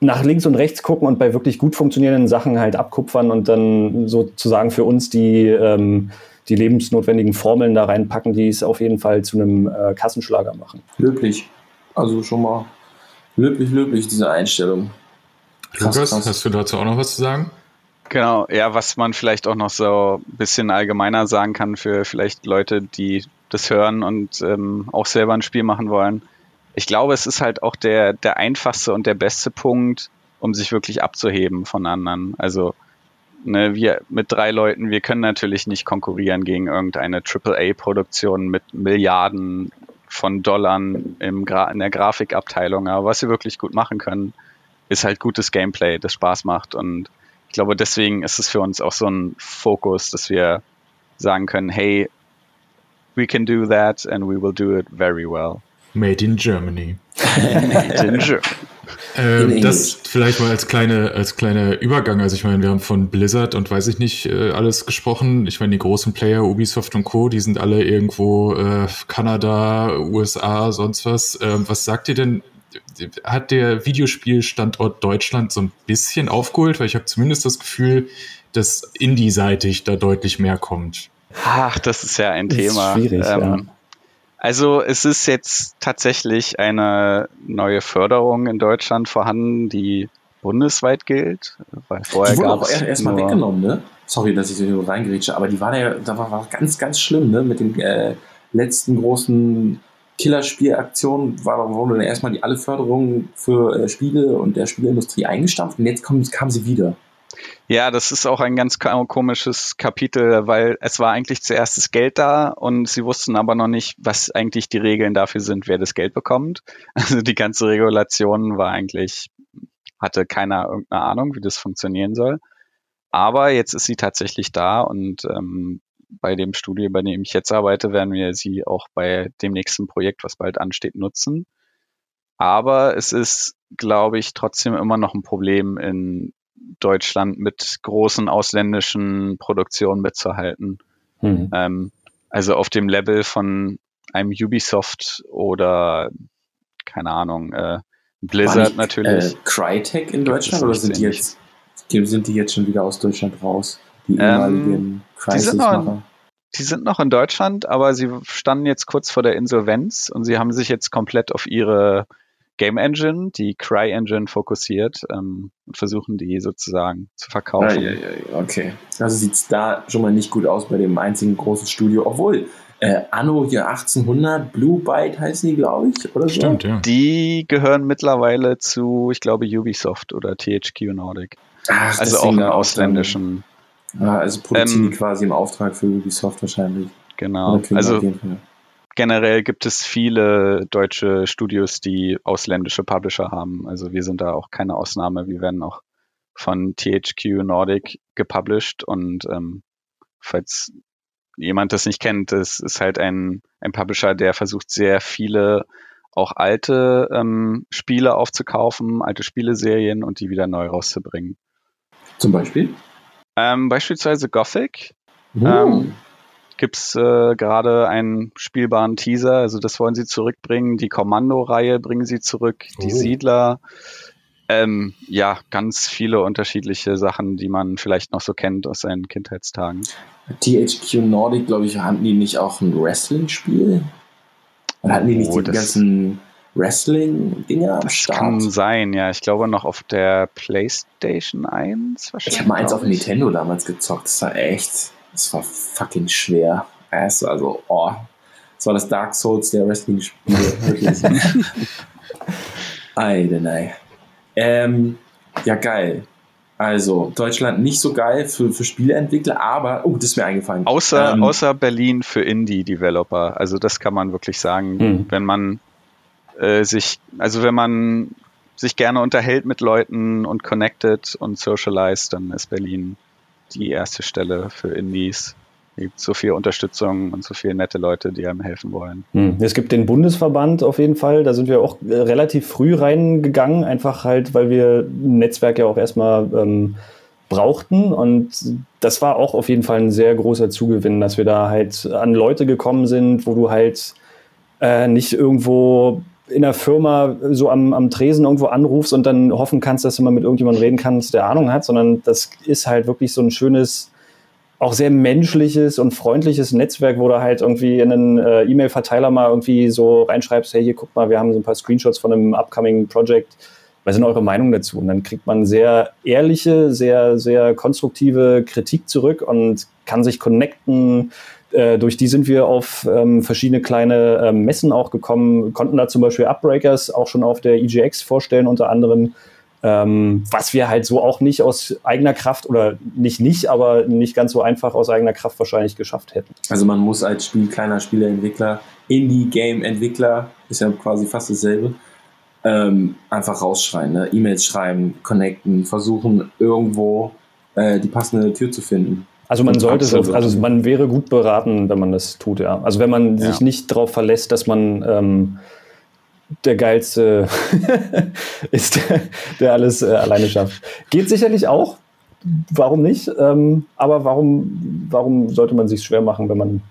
nach links und rechts gucken und bei wirklich gut funktionierenden Sachen halt abkupfern und dann sozusagen für uns die, ähm, die lebensnotwendigen Formeln da reinpacken, die es auf jeden Fall zu einem äh, Kassenschlager machen. Löblich. Also schon mal löblich, löblich, diese Einstellung. Krass, Lukas, krass. hast du dazu auch noch was zu sagen? Genau, ja, was man vielleicht auch noch so ein bisschen allgemeiner sagen kann für vielleicht Leute, die das hören und ähm, auch selber ein Spiel machen wollen. Ich glaube, es ist halt auch der, der einfachste und der beste Punkt, um sich wirklich abzuheben von anderen. Also, ne, wir mit drei Leuten, wir können natürlich nicht konkurrieren gegen irgendeine AAA-Produktion mit Milliarden von Dollar im Gra in der Grafikabteilung. Aber was wir wirklich gut machen können, ist halt gutes Gameplay, das Spaß macht und ich glaube, deswegen ist es für uns auch so ein Fokus, dass wir sagen können, hey, we can do that and we will do it very well. Made in Germany. Made in Germany. Ähm, das vielleicht mal als kleine als kleiner Übergang. Also ich meine, wir haben von Blizzard und weiß ich nicht äh, alles gesprochen. Ich meine, die großen Player, Ubisoft und Co., die sind alle irgendwo äh, Kanada, USA, sonst was. Ähm, was sagt ihr denn hat der Videospielstandort Deutschland so ein bisschen aufgeholt, weil ich habe zumindest das Gefühl, dass Indie-seitig da deutlich mehr kommt. Ach, das ist ja ein das Thema. Ist schwierig, ähm, ja. Also es ist jetzt tatsächlich eine neue Förderung in Deutschland vorhanden, die bundesweit gilt. Weil vorher die wurde auch erstmal weggenommen, ne? Sorry, dass ich so reingrätsche, aber die war ja, da war, ganz, ganz schlimm, ne? Mit dem äh, letzten großen Killerspielaktion war, wurde dann erstmal die alle Förderungen für äh, Spiele und der Spieleindustrie eingestampft und jetzt kam, kam sie wieder. Ja, das ist auch ein ganz komisches Kapitel, weil es war eigentlich zuerst das Geld da und sie wussten aber noch nicht, was eigentlich die Regeln dafür sind, wer das Geld bekommt. Also die ganze Regulation war eigentlich, hatte keiner irgendeine Ahnung, wie das funktionieren soll. Aber jetzt ist sie tatsächlich da und ähm, bei dem Studio, bei dem ich jetzt arbeite, werden wir sie auch bei dem nächsten Projekt, was bald ansteht, nutzen. Aber es ist, glaube ich, trotzdem immer noch ein Problem in Deutschland mit großen ausländischen Produktionen mitzuhalten. Mhm. Ähm, also auf dem Level von einem Ubisoft oder keine Ahnung, äh, Blizzard nicht, natürlich. Äh, Crytek in Deutschland oder sind die jetzt sind die jetzt schon wieder aus Deutschland raus? Die ehemaligen ähm, Crisis-Macher? Die sind noch in Deutschland, aber sie standen jetzt kurz vor der Insolvenz und sie haben sich jetzt komplett auf ihre Game Engine, die Cry Engine, fokussiert ähm, und versuchen die sozusagen zu verkaufen. Ja, ja, ja, okay. Also sieht es da schon mal nicht gut aus bei dem einzigen großen Studio, obwohl äh, Anno hier 1800, Blue Byte heißen die, glaube ich, oder so? Stimmt, ja. Die gehören mittlerweile zu, ich glaube, Ubisoft oder THQ Nordic. Ach, also auch im ausländischen. Ja, also produzieren ähm, die quasi im Auftrag für Ubisoft wahrscheinlich. Genau. Also generell gibt es viele deutsche Studios, die ausländische Publisher haben. Also wir sind da auch keine Ausnahme. Wir werden auch von THQ Nordic gepublished und ähm, falls jemand das nicht kennt, das ist halt ein, ein Publisher, der versucht sehr viele auch alte ähm, Spiele aufzukaufen, alte Spieleserien und die wieder neu rauszubringen. Zum Beispiel? Ähm, beispielsweise Gothic. Uh. Ähm, Gibt es äh, gerade einen spielbaren Teaser, also das wollen sie zurückbringen. Die Kommando-Reihe bringen sie zurück, die oh. Siedler. Ähm, ja, ganz viele unterschiedliche Sachen, die man vielleicht noch so kennt aus seinen Kindheitstagen. THQ Nordic, glaube ich, hatten die nicht auch ein Wrestling-Spiel? Oder hatten die nicht oh, die ganzen Wrestling-Dinge am Start? Kann sein, ja. Ich glaube noch auf der PlayStation 1 wahrscheinlich. Ich habe mal eins auf Nintendo damals gezockt. Das war echt, das war fucking schwer. Also, oh, das war das Dark Souls der Wrestling-Spiele. Wirklich. Ei, denn ei. Ähm, ja, geil. Also, Deutschland nicht so geil für, für Spieleentwickler, aber, oh, das ist mir eingefallen. Außer, ähm, außer Berlin für Indie-Developer. Also, das kann man wirklich sagen. Hm. Wenn man äh, sich, also wenn man sich gerne unterhält mit Leuten und connected und socialized, dann ist Berlin die erste Stelle für Indies gibt so viel Unterstützung und so viele nette Leute, die einem helfen wollen. Hm. Es gibt den Bundesverband auf jeden Fall, da sind wir auch äh, relativ früh reingegangen, einfach halt, weil wir ein Netzwerk ja auch erstmal ähm, brauchten und das war auch auf jeden Fall ein sehr großer Zugewinn, dass wir da halt an Leute gekommen sind, wo du halt äh, nicht irgendwo in der Firma so am, am Tresen irgendwo anrufst und dann hoffen kannst, dass du mal mit irgendjemandem reden kannst, der Ahnung hat, sondern das ist halt wirklich so ein schönes auch sehr menschliches und freundliches Netzwerk, wo du halt irgendwie in einen äh, E-Mail-Verteiler mal irgendwie so reinschreibst, hey, hier guck mal, wir haben so ein paar Screenshots von einem upcoming Project. Was sind eure Meinungen dazu? Und dann kriegt man sehr ehrliche, sehr, sehr konstruktive Kritik zurück und kann sich connecten. Äh, durch die sind wir auf ähm, verschiedene kleine äh, Messen auch gekommen, konnten da zum Beispiel Upbreakers auch schon auf der EGX vorstellen, unter anderem ähm, was wir halt so auch nicht aus eigener Kraft oder nicht nicht, aber nicht ganz so einfach aus eigener Kraft wahrscheinlich geschafft hätten. Also man muss als Spiel, kleiner Spieleentwickler, Indie-Game-Entwickler, ist ja quasi fast dasselbe, ähm, einfach rausschreien, ne? E-Mails schreiben, connecten, versuchen irgendwo äh, die passende Tür zu finden. Also man sollte es, also man wäre gut beraten, wenn man das tut, ja. Also wenn man ja. sich nicht darauf verlässt, dass man ähm, der geilste ist, der, der alles äh, alleine schafft. Geht sicherlich auch. Warum nicht? Ähm, aber warum, warum sollte man sich schwer machen, wenn man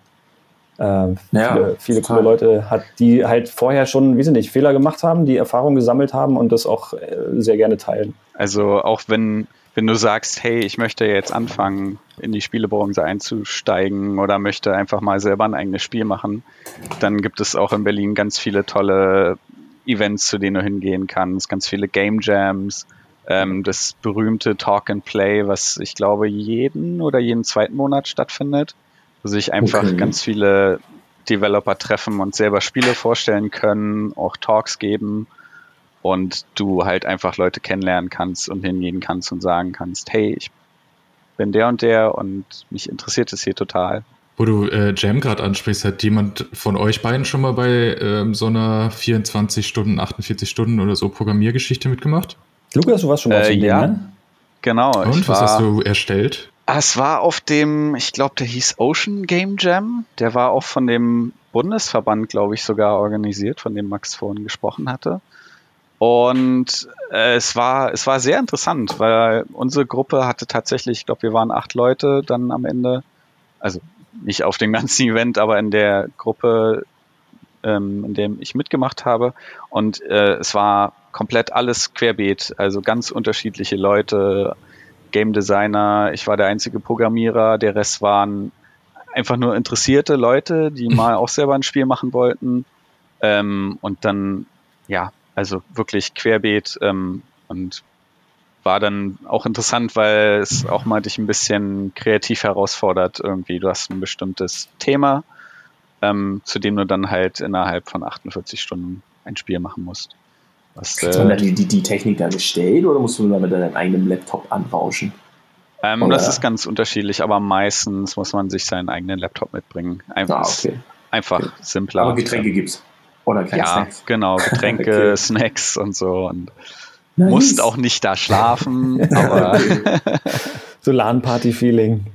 äh, ja, viele, viele coole Leute hat, die halt vorher schon, wie sie nicht, Fehler gemacht haben, die Erfahrung gesammelt haben und das auch äh, sehr gerne teilen. Also auch wenn, wenn du sagst, hey, ich möchte jetzt anfangen, in die Spielebranche einzusteigen oder möchte einfach mal selber ein eigenes Spiel machen, dann gibt es auch in Berlin ganz viele tolle Events, zu denen du hingehen kannst, ganz viele Game Jams, ähm, das berühmte Talk and Play, was ich glaube jeden oder jeden zweiten Monat stattfindet, wo sich einfach okay. ganz viele Developer treffen und selber Spiele vorstellen können, auch Talks geben und du halt einfach Leute kennenlernen kannst und hingehen kannst und sagen kannst, hey, ich bin der und der und mich interessiert es hier total. Wo du äh, Jam gerade ansprichst, hat jemand von euch beiden schon mal bei ähm, so einer 24 Stunden, 48 Stunden oder so Programmiergeschichte mitgemacht? Lukas, du warst schon mal äh, Ja, ne? genau. Und was war, hast du erstellt? Ah, es war auf dem, ich glaube, der hieß Ocean Game Jam. Der war auch von dem Bundesverband, glaube ich, sogar organisiert, von dem Max vorhin gesprochen hatte. Und äh, es war, es war sehr interessant, weil unsere Gruppe hatte tatsächlich, ich glaube, wir waren acht Leute dann am Ende, also nicht auf dem ganzen Event, aber in der Gruppe, ähm, in dem ich mitgemacht habe. Und äh, es war komplett alles querbeet, also ganz unterschiedliche Leute, Game Designer, ich war der einzige Programmierer, der Rest waren einfach nur interessierte Leute, die mal auch selber ein Spiel machen wollten. Ähm, und dann, ja, also wirklich querbeet ähm, und war dann auch interessant, weil es auch mal dich ein bisschen kreativ herausfordert irgendwie. Du hast ein bestimmtes Thema, ähm, zu dem du dann halt innerhalb von 48 Stunden ein Spiel machen musst. Was, Kriegt man äh, die, die, die Technik da gestellt oder musst du da mit deinem eigenen Laptop anrauschen? Ähm, das ist ganz unterschiedlich, aber meistens muss man sich seinen eigenen Laptop mitbringen. Einfach, ah, okay. einfach okay. simpler. Aber Getränke gibt's. Oder keine ja, Snacks. genau, Getränke, okay. Snacks und so. Und Nice. Musst auch nicht da schlafen, aber. so LAN-Party-Feeling.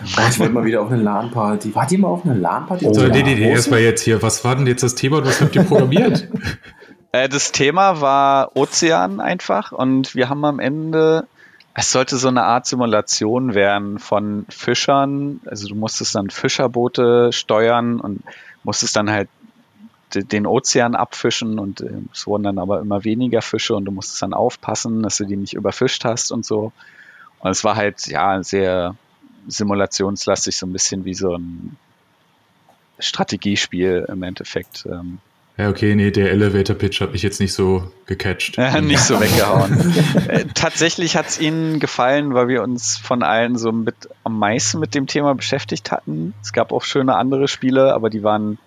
Oh, ich wollte mal wieder auf eine LAN-Party. Wart ihr mal auf eine LAN-Party? Oh, nee, nee, nee, erstmal jetzt hier. Was war denn jetzt das Thema? Was habt ihr programmiert? äh, das Thema war Ozean einfach und wir haben am Ende Es sollte so eine Art Simulation werden von Fischern. Also du musstest dann Fischerboote steuern und musstest dann halt den Ozean abfischen und äh, es wurden dann aber immer weniger Fische und du musstest dann aufpassen, dass du die nicht überfischt hast und so. Und es war halt ja sehr simulationslastig, so ein bisschen wie so ein Strategiespiel im Endeffekt. Ähm. Ja, okay, nee, der Elevator-Pitch hat mich jetzt nicht so gecatcht. Nicht so weggehauen. Äh, tatsächlich hat es ihnen gefallen, weil wir uns von allen so mit am meisten mit dem Thema beschäftigt hatten. Es gab auch schöne andere Spiele, aber die waren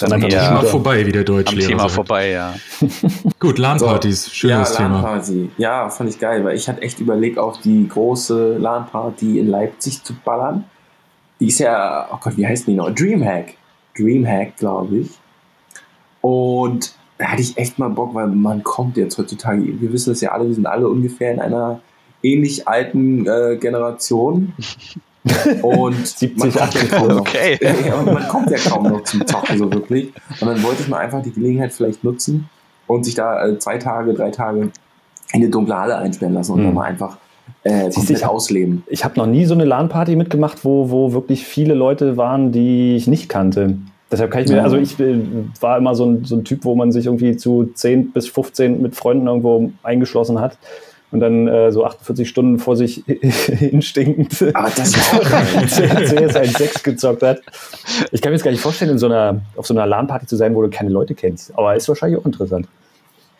dann am Thema vorbei, wie der Deutschlehrer Am Thema sagt. vorbei, ja. Gut, LAN-Partys, so, schönes ja, Thema. LAN-Party. Ja, fand ich geil, weil ich hatte echt überlegt, auf die große LAN-Party in Leipzig zu ballern. Die ist ja, oh Gott, wie heißt die noch? Dreamhack. Dreamhack, glaube ich. Und da hatte ich echt mal Bock, weil man kommt jetzt heutzutage, wir wissen es ja alle, wir sind alle ungefähr in einer ähnlich alten äh, Generation. Und 70, man, kommt ja kaum noch, okay. ja, man kommt ja kaum noch zum Zocken so wirklich. Und dann wollte ich mal einfach die Gelegenheit vielleicht nutzen und sich da äh, zwei Tage, drei Tage in eine dunkle Halle einsperren lassen und mhm. dann mal einfach äh, komplett ausleben. Ich habe noch nie so eine LAN-Party mitgemacht, wo, wo wirklich viele Leute waren, die ich nicht kannte. Deshalb kann ich mir, also ich äh, war immer so ein, so ein Typ, wo man sich irgendwie zu 10 bis 15 mit Freunden irgendwo eingeschlossen hat und dann äh, so 48 Stunden vor sich hinstinkend Aber das CS 6 gezockt hat. Ich kann mir jetzt gar nicht vorstellen, in so einer, auf so einer LAN-Party zu sein, wo du keine Leute kennst. Aber ist wahrscheinlich auch interessant.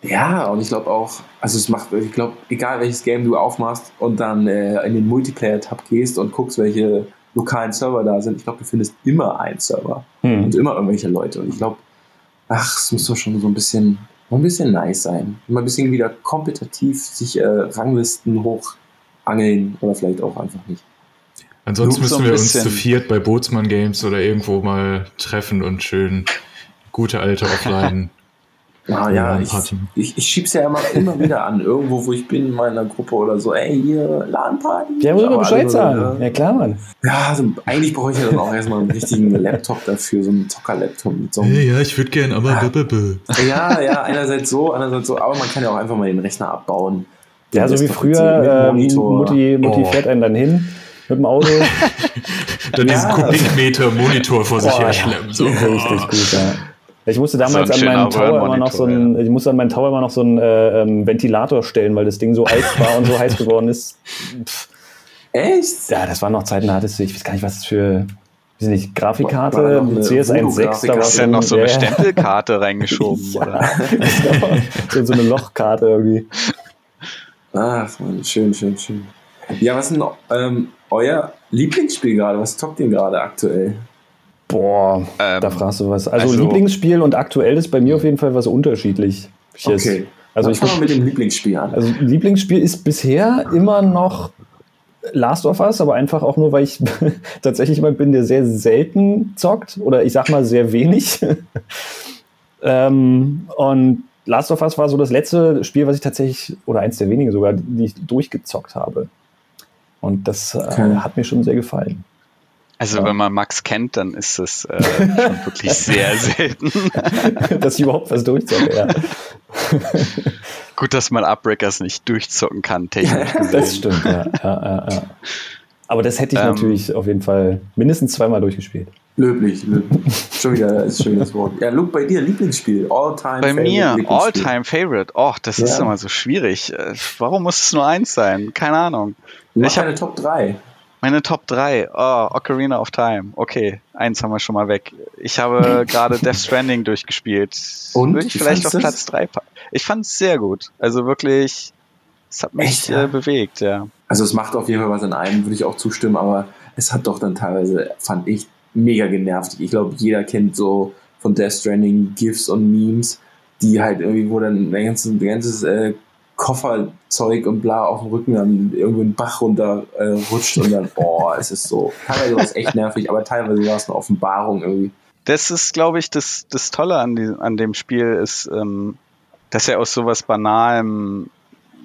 Ja, und ich glaube auch, also es macht, ich glaube, egal welches Game du aufmachst und dann äh, in den Multiplayer-Tab gehst und guckst, welche lokalen Server da sind, ich glaube, du findest immer einen Server hm. und immer irgendwelche Leute. Und ich glaube, ach, es muss doch schon so ein bisschen ein bisschen nice sein. Mal ein bisschen wieder kompetitiv sich äh, Ranglisten hochangeln oder vielleicht auch einfach nicht. Ansonsten müssen wir uns zu viert bei Bootsmann Games oder irgendwo mal treffen und schön gute alte Offline Ah, ja, ich, ich, ich schieb's ja immer, immer wieder an, irgendwo, wo ich bin in meiner Gruppe oder so, ey, hier, LAN-Party. Ja, muss aber Bescheid sagen. Ja. klar, Mann. Ja, also, eigentlich brauche ich ja dann auch erstmal einen richtigen Laptop dafür, so einen Zocker-Laptop mit so einem. Hey, ja, ich würde gern, aber. Ja. ja, ja, einerseits so, andererseits so, aber man kann ja auch einfach mal den Rechner abbauen. Ja, so wie früher, äh, Mutti, Mutti oh. fährt einen dann hin mit dem Auto. dann ja. diesen Kubikmeter Monitor vor sich her schleppen. So. Richtig gut, ja. Ich musste damals an meinen Tower immer noch so ein, ja. ich musste an meinen Tower immer noch so einen äh, ähm, Ventilator stellen, weil das Ding so heiß war und so heiß geworden ist. Pff. Echt? Ja, das waren noch Zeiten, da hattest du, ich weiß gar nicht, was das für, weiß nicht, Grafikkarte, CS16, da war ja noch so eine. Stempelkarte reingeschoben, ja, oder? so, so eine Lochkarte irgendwie. Ach, schön, schön, schön. Ja, was ist denn ähm, euer Lieblingsspiel gerade? Was zockt ihr gerade aktuell? Boah, ähm, da fragst du was. Also, also, Lieblingsspiel und aktuell ist bei mir auf jeden Fall was unterschiedliches. Okay. Also ich fange mit dem Lieblingsspiel an. Also Lieblingsspiel ist bisher immer noch Last of Us, aber einfach auch nur, weil ich tatsächlich jemand bin, der sehr selten zockt oder ich sag mal sehr wenig. ähm, und Last of Us war so das letzte Spiel, was ich tatsächlich, oder eins der wenigen sogar, die ich durchgezockt habe. Und das äh, okay. hat mir schon sehr gefallen. Also ja. wenn man Max kennt, dann ist es äh, schon wirklich sehr selten. dass ich überhaupt was durchzocke, ja. Gut, dass man Upbreakers nicht durchzocken kann, technisch gesehen. Das stimmt, ja. ja, ja Aber das hätte ich ähm, natürlich auf jeden Fall mindestens zweimal durchgespielt. Löblich, löblich. schon wieder ist schon das Wort. Ja, Luke, bei dir Lieblingsspiel, All-Time Bei mir, All-Time Favorite. Och, das ist immer so schwierig. Äh, warum muss es nur eins sein? Keine Ahnung. Mach ich habe eine Top 3. Meine Top 3. Oh, Ocarina of Time. Okay, eins haben wir schon mal weg. Ich habe gerade Death Stranding durchgespielt. Und? Würde ich vielleicht auf Platz 3 packen. Ich fand es sehr gut. Also wirklich, es hat mich Echt, ja? äh, bewegt, ja. Also es macht auf jeden Fall was in einem, würde ich auch zustimmen, aber es hat doch dann teilweise, fand ich, mega genervt. Ich glaube, jeder kennt so von Death Stranding GIFs und Memes, die halt irgendwie, wo dann ein ganzes, ein ganzes äh, Kofferzeug und bla auf dem Rücken dann irgendwo einen Bach runter äh, rutscht und dann, boah, es ist so. Teilweise war es echt nervig, aber teilweise war es eine Offenbarung irgendwie. Das ist, glaube ich, das, das Tolle an, die, an dem Spiel ist, ähm, dass er aus sowas Banalem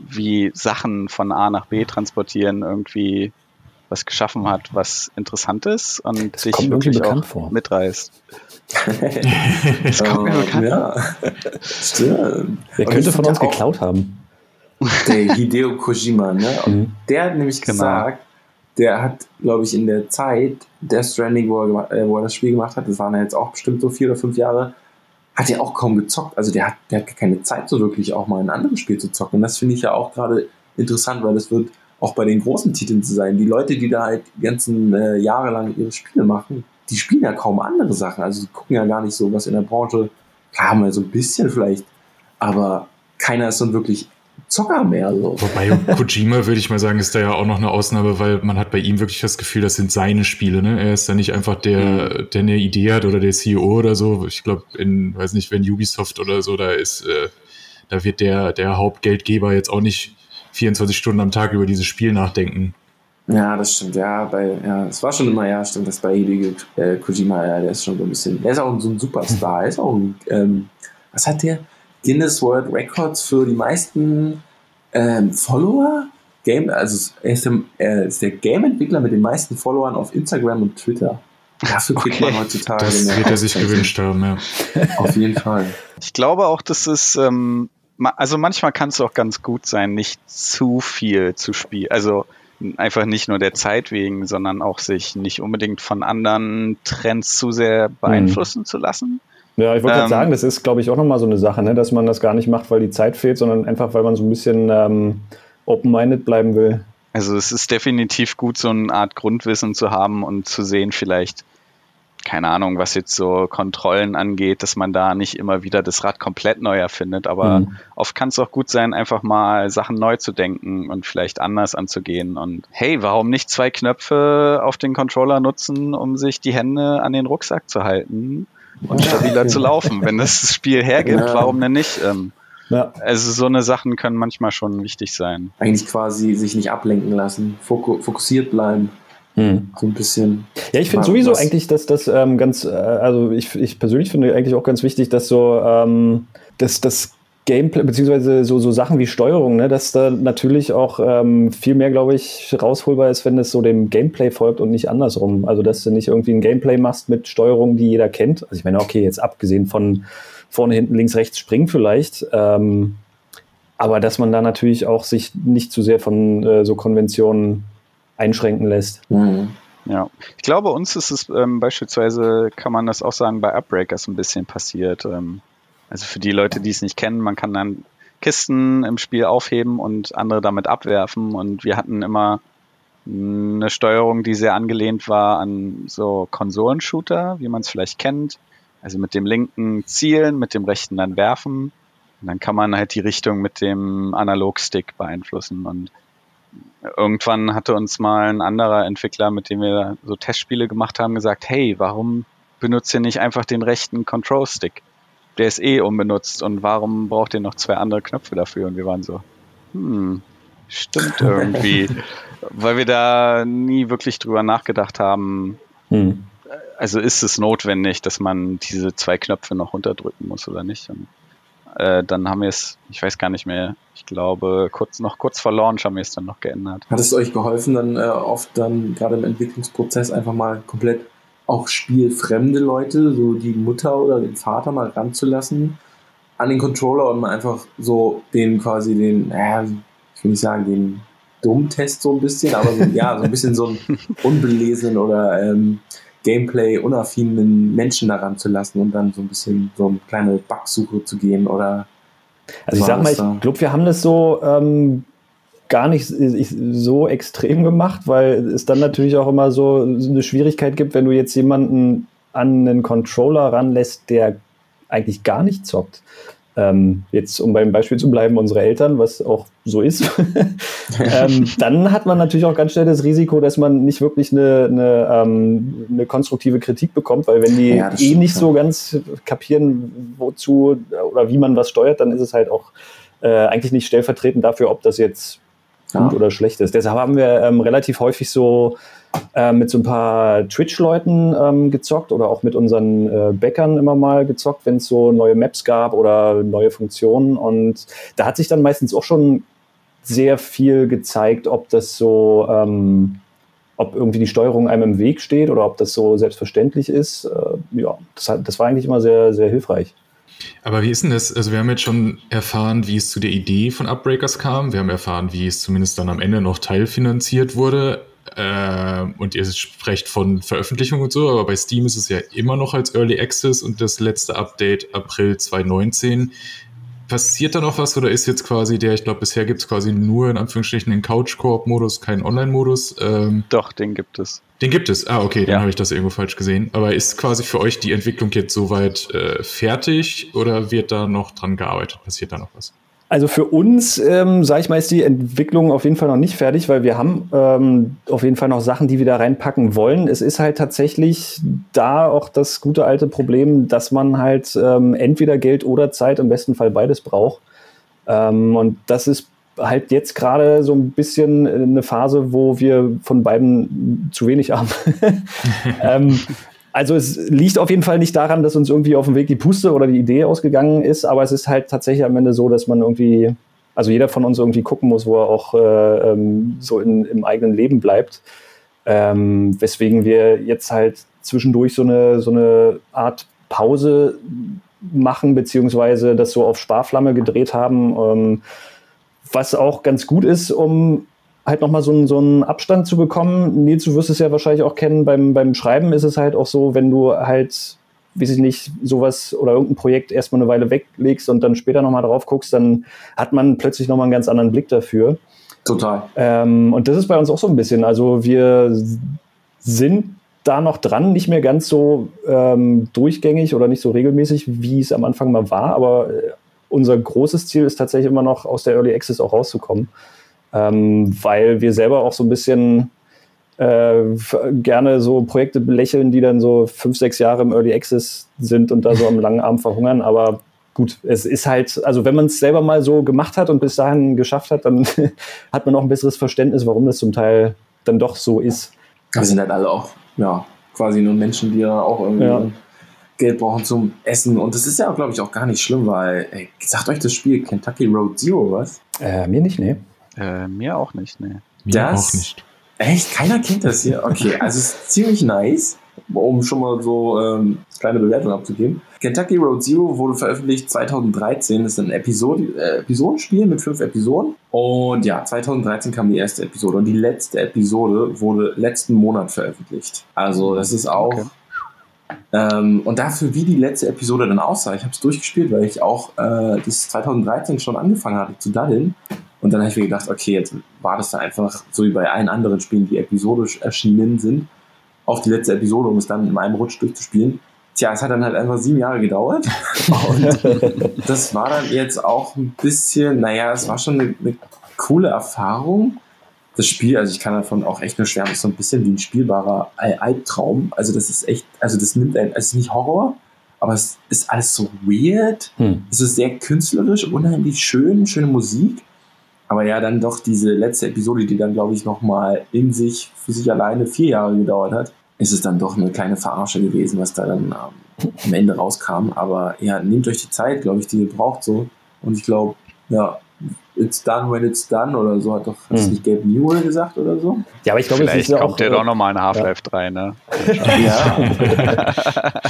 wie Sachen von A nach B transportieren irgendwie was geschaffen hat, was interessant ist und das dich wirklich auch vor. mitreißt. das kommt mir bekannt ja. Stimmt. Wer könnte von uns geklaut haben? Der Hideo Kojima, ne? Und mhm. der hat nämlich genau. gesagt, der hat, glaube ich, in der Zeit, Death Stranding, wo er, äh, wo er das Spiel gemacht hat, das waren ja jetzt auch bestimmt so vier oder fünf Jahre, hat er auch kaum gezockt. Also der hat, der hat keine Zeit, so wirklich auch mal ein anderes Spiel zu zocken. Und das finde ich ja auch gerade interessant, weil das wird auch bei den großen Titeln zu sein. Die Leute, die da halt die ganzen äh, Jahre lang ihre Spiele machen, die spielen ja kaum andere Sachen. Also die gucken ja gar nicht so, was in der Branche, klar, mal so ein bisschen vielleicht, aber keiner ist so wirklich Zocker mehr. So. Wobei Kojima, würde ich mal sagen, ist da ja auch noch eine Ausnahme, weil man hat bei ihm wirklich das Gefühl, das sind seine Spiele. Ne? Er ist da nicht einfach der, mhm. der eine Idee hat oder der CEO oder so. Ich glaube, in, weiß nicht, wenn Ubisoft oder so da ist, äh, da wird der, der Hauptgeldgeber jetzt auch nicht 24 Stunden am Tag über dieses Spiel nachdenken. Ja, das stimmt. Ja, bei, ja, es war schon immer, ja, stimmt, das bei Hideo äh, Kojima, ja, der ist schon so ein bisschen, er ist auch so ein Superstar, er ist auch ein, ähm, was hat der? Guinness World Records für die meisten ähm, Follower. Game, also er ist, der, er ist der Game-Entwickler mit den meisten Followern auf Instagram und Twitter. Dafür kriegt okay. man heutzutage. Das wird er sich gewünscht haben, ja. Auf jeden Fall. Ich glaube auch, dass es, ähm, also manchmal kann es auch ganz gut sein, nicht zu viel zu spielen. Also einfach nicht nur der Zeit wegen, sondern auch sich nicht unbedingt von anderen Trends zu sehr beeinflussen mhm. zu lassen. Ja, ich wollte ähm, gerade sagen, das ist, glaube ich, auch nochmal so eine Sache, ne, dass man das gar nicht macht, weil die Zeit fehlt, sondern einfach, weil man so ein bisschen ähm, open-minded bleiben will. Also es ist definitiv gut, so eine Art Grundwissen zu haben und zu sehen, vielleicht, keine Ahnung, was jetzt so Kontrollen angeht, dass man da nicht immer wieder das Rad komplett neu erfindet. Aber mhm. oft kann es auch gut sein, einfach mal Sachen neu zu denken und vielleicht anders anzugehen. Und hey, warum nicht zwei Knöpfe auf den Controller nutzen, um sich die Hände an den Rucksack zu halten? Und stabiler zu laufen. Wenn das Spiel hergibt, ja. warum denn nicht? Ähm, ja. Also so eine Sachen können manchmal schon wichtig sein. Eigentlich quasi sich nicht ablenken lassen, fokussiert bleiben. Hm. So ein bisschen. Ja, ich finde sowieso was. eigentlich, dass das ähm, ganz, äh, also ich, ich persönlich finde eigentlich auch ganz wichtig, dass so, ähm, dass das Gameplay, beziehungsweise so, so Sachen wie Steuerung, ne, dass da natürlich auch ähm, viel mehr, glaube ich, rausholbar ist, wenn es so dem Gameplay folgt und nicht andersrum. Also, dass du nicht irgendwie ein Gameplay machst mit Steuerung, die jeder kennt. Also, ich meine, okay, jetzt abgesehen von vorne, hinten, links, rechts springen vielleicht. Ähm, aber dass man da natürlich auch sich nicht zu sehr von äh, so Konventionen einschränken lässt. Mhm. Ja, ich glaube, uns ist es ähm, beispielsweise, kann man das auch sagen, bei Upbreakers ein bisschen passiert. Ähm, also für die Leute, die es nicht kennen, man kann dann Kisten im Spiel aufheben und andere damit abwerfen. Und wir hatten immer eine Steuerung, die sehr angelehnt war an so Konsolenshooter, wie man es vielleicht kennt. Also mit dem linken zielen, mit dem rechten dann werfen. Und dann kann man halt die Richtung mit dem Analogstick beeinflussen. Und irgendwann hatte uns mal ein anderer Entwickler, mit dem wir so Testspiele gemacht haben, gesagt, hey, warum benutzt ihr nicht einfach den rechten Control-Stick? Der ist eh unbenutzt und warum braucht ihr noch zwei andere Knöpfe dafür? Und wir waren so, hm, stimmt irgendwie. Weil wir da nie wirklich drüber nachgedacht haben. Hm. Also ist es notwendig, dass man diese zwei Knöpfe noch runterdrücken muss oder nicht? Und, äh, dann haben wir es, ich weiß gar nicht mehr, ich glaube, kurz, noch kurz vor Launch haben wir es dann noch geändert. Hat es euch geholfen, dann äh, oft dann gerade im Entwicklungsprozess einfach mal komplett auch spielfremde Leute, so die Mutter oder den Vater mal ranzulassen an den Controller und mal einfach so den quasi den, naja, ich will nicht sagen, den Dummtest so ein bisschen, aber so, ja, so ein bisschen so einen unbelesenen oder ähm, Gameplay unaffinen Menschen daran zu lassen und dann so ein bisschen so eine kleine Bugsuche zu gehen oder also ich sag mal, ich glaube, wir haben das so ähm, gar nicht so extrem gemacht, weil es dann natürlich auch immer so eine Schwierigkeit gibt, wenn du jetzt jemanden an einen Controller ranlässt, der eigentlich gar nicht zockt. Ähm, jetzt, um beim Beispiel zu bleiben, unsere Eltern, was auch so ist, ähm, dann hat man natürlich auch ganz schnell das Risiko, dass man nicht wirklich eine, eine, ähm, eine konstruktive Kritik bekommt, weil wenn die ja, eh stimmt, nicht ja. so ganz kapieren, wozu oder wie man was steuert, dann ist es halt auch äh, eigentlich nicht stellvertretend dafür, ob das jetzt gut ja. oder schlecht ist. Deshalb haben wir ähm, relativ häufig so äh, mit so ein paar Twitch-Leuten ähm, gezockt oder auch mit unseren äh, Bäckern immer mal gezockt, wenn es so neue Maps gab oder neue Funktionen. Und da hat sich dann meistens auch schon sehr viel gezeigt, ob das so, ähm, ob irgendwie die Steuerung einem im Weg steht oder ob das so selbstverständlich ist. Äh, ja, das, hat, das war eigentlich immer sehr, sehr hilfreich. Aber wie ist denn das? Also wir haben jetzt schon erfahren, wie es zu der Idee von Upbreakers kam. Wir haben erfahren, wie es zumindest dann am Ende noch teilfinanziert wurde. Äh, und ihr sprecht von Veröffentlichung und so, aber bei Steam ist es ja immer noch als Early Access und das letzte Update April 2019. Passiert da noch was oder ist jetzt quasi der, ich glaube, bisher gibt es quasi nur in Anführungsstrichen den Couch-Koop-Modus, keinen Online-Modus? Ähm, Doch, den gibt es. Den gibt es. Ah, okay, dann ja. habe ich das irgendwo falsch gesehen. Aber ist quasi für euch die Entwicklung jetzt soweit äh, fertig oder wird da noch dran gearbeitet? Passiert da noch was? Also für uns, ähm, sage ich mal, ist die Entwicklung auf jeden Fall noch nicht fertig, weil wir haben ähm, auf jeden Fall noch Sachen, die wir da reinpacken wollen. Es ist halt tatsächlich da auch das gute alte Problem, dass man halt ähm, entweder Geld oder Zeit, im besten Fall beides braucht. Ähm, und das ist halt jetzt gerade so ein bisschen eine Phase, wo wir von beiden zu wenig haben. ähm, also es liegt auf jeden Fall nicht daran, dass uns irgendwie auf dem Weg die Puste oder die Idee ausgegangen ist, aber es ist halt tatsächlich am Ende so, dass man irgendwie, also jeder von uns irgendwie gucken muss, wo er auch äh, ähm, so in, im eigenen Leben bleibt. Ähm, weswegen wir jetzt halt zwischendurch so eine, so eine Art Pause machen, beziehungsweise das so auf Sparflamme gedreht haben, ähm, was auch ganz gut ist, um halt nochmal so, einen, so einen Abstand zu bekommen. Nils, du wirst es ja wahrscheinlich auch kennen, beim, beim Schreiben ist es halt auch so, wenn du halt, wie ich nicht, sowas oder irgendein Projekt erstmal eine Weile weglegst und dann später nochmal drauf guckst, dann hat man plötzlich nochmal einen ganz anderen Blick dafür. Total. Ähm, und das ist bei uns auch so ein bisschen. Also wir sind da noch dran, nicht mehr ganz so ähm, durchgängig oder nicht so regelmäßig, wie es am Anfang mal war, aber äh, unser großes Ziel ist tatsächlich immer noch aus der Early Access auch rauszukommen ähm, weil wir selber auch so ein bisschen äh, gerne so Projekte belächeln, die dann so fünf, sechs Jahre im Early Access sind und da so am langen Arm verhungern. Aber gut, es ist halt, also wenn man es selber mal so gemacht hat und bis dahin geschafft hat, dann hat man auch ein besseres Verständnis, warum das zum Teil dann doch so ist. Wir sind halt alle auch, ja, quasi nur Menschen, die ja auch irgendwie ja. Geld brauchen zum Essen. Und das ist ja, glaube ich, auch gar nicht schlimm, weil, ey, sagt euch das Spiel Kentucky Road Zero was? Äh, mir nicht, nee. Äh, mir auch nicht, ne. Mir das, auch nicht. Echt? Keiner kennt das hier? Okay, also es ist ziemlich nice, um schon mal so ähm, kleine Bewertung abzugeben. Kentucky Road Zero wurde veröffentlicht 2013. Das ist ein Episode, äh, Episodenspiel mit fünf Episoden. Und ja, 2013 kam die erste Episode. Und die letzte Episode wurde letzten Monat veröffentlicht. Also das ist auch... Okay. Ähm, und dafür, wie die letzte Episode dann aussah, ich habe es durchgespielt, weil ich auch äh, das 2013 schon angefangen hatte zu daddeln. Und dann habe ich mir gedacht, okay, jetzt war das da einfach so wie bei allen anderen Spielen, die episodisch erschienen sind, auf die letzte Episode, um es dann in einem Rutsch durchzuspielen. Tja, es hat dann halt einfach sieben Jahre gedauert. Und das war dann jetzt auch ein bisschen, naja, es war schon eine, eine coole Erfahrung. Das Spiel, also ich kann davon auch echt nur schwärmen, ist so ein bisschen wie ein spielbarer Albtraum. Also das ist echt, also das nimmt ein, es ist nicht Horror, aber es ist alles so weird. Hm. Es ist sehr künstlerisch, unheimlich schön, schöne Musik. Aber ja, dann doch diese letzte Episode, die dann, glaube ich, nochmal in sich, für sich alleine vier Jahre gedauert hat, ist es dann doch eine kleine Verarsche gewesen, was da dann ähm, am Ende rauskam. Aber ja, nehmt euch die Zeit, glaube ich, die ihr braucht so. Und ich glaube, ja, it's done when it's done oder so, hat doch hat hm. nicht Gabe Newell gesagt oder so. Ja, aber ich glaube, Vielleicht es ist kommt auch, der doch nochmal in Half-Life ja. 3, ne? ja.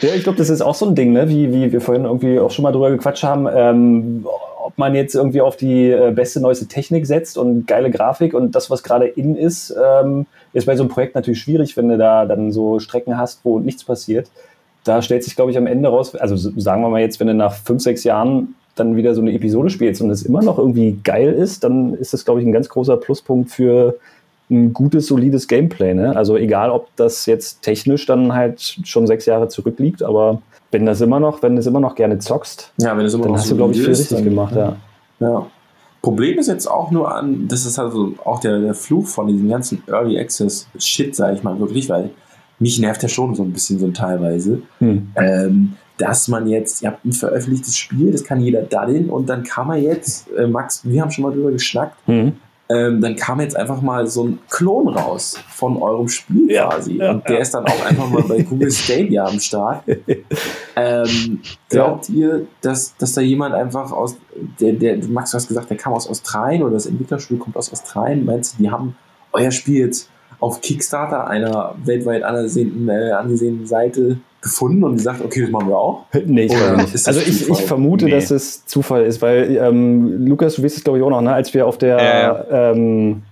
ja, ich glaube, das ist auch so ein Ding, ne? wie, wie wir vorhin irgendwie auch schon mal drüber gequatscht haben. Ähm, ob man jetzt irgendwie auf die äh, beste, neueste Technik setzt und geile Grafik und das, was gerade in ist, ähm, ist bei so einem Projekt natürlich schwierig, wenn du da dann so Strecken hast, wo nichts passiert. Da stellt sich, glaube ich, am Ende raus, also sagen wir mal jetzt, wenn du nach fünf, sechs Jahren dann wieder so eine Episode spielst und es immer noch irgendwie geil ist, dann ist das, glaube ich, ein ganz großer Pluspunkt für ein gutes, solides Gameplay. Ne? Also egal, ob das jetzt technisch dann halt schon sechs Jahre zurückliegt, aber wenn das immer noch, wenn du es immer noch gerne zockst, ja, wenn immer dann noch hast so du, glaube ich, viel richtig dann, gemacht, ja. ja. Problem ist jetzt auch nur an, das ist also auch der, der Fluch von diesem ganzen Early Access Shit, sage ich mal wirklich, weil mich nervt ja schon so ein bisschen so teilweise, hm. ähm, dass man jetzt, ihr habt ein veröffentlichtes Spiel, das kann jeder daddeln und dann kann man jetzt, äh, Max, wir haben schon mal drüber geschnackt, hm ähm, dann kam jetzt einfach mal so ein Klon raus von eurem Spiel ja, quasi. Ja, und der ja. ist dann auch einfach mal bei Google Stadia am Start. Ähm, glaubt ihr, dass, dass da jemand einfach aus, der, der, Max, du hast gesagt, der kam aus Australien oder das Entwicklerspiel kommt aus Australien, meinst du, die haben euer Spiel jetzt auf Kickstarter, einer weltweit angesehenen, äh, angesehenen Seite, gefunden und gesagt, okay, das machen wir auch? Nee, ich glaube nicht. Also ich, ich vermute, nee. dass es Zufall ist, weil ähm, Lukas, du weißt es glaube ich auch noch, ne? als wir auf der ja. ähm,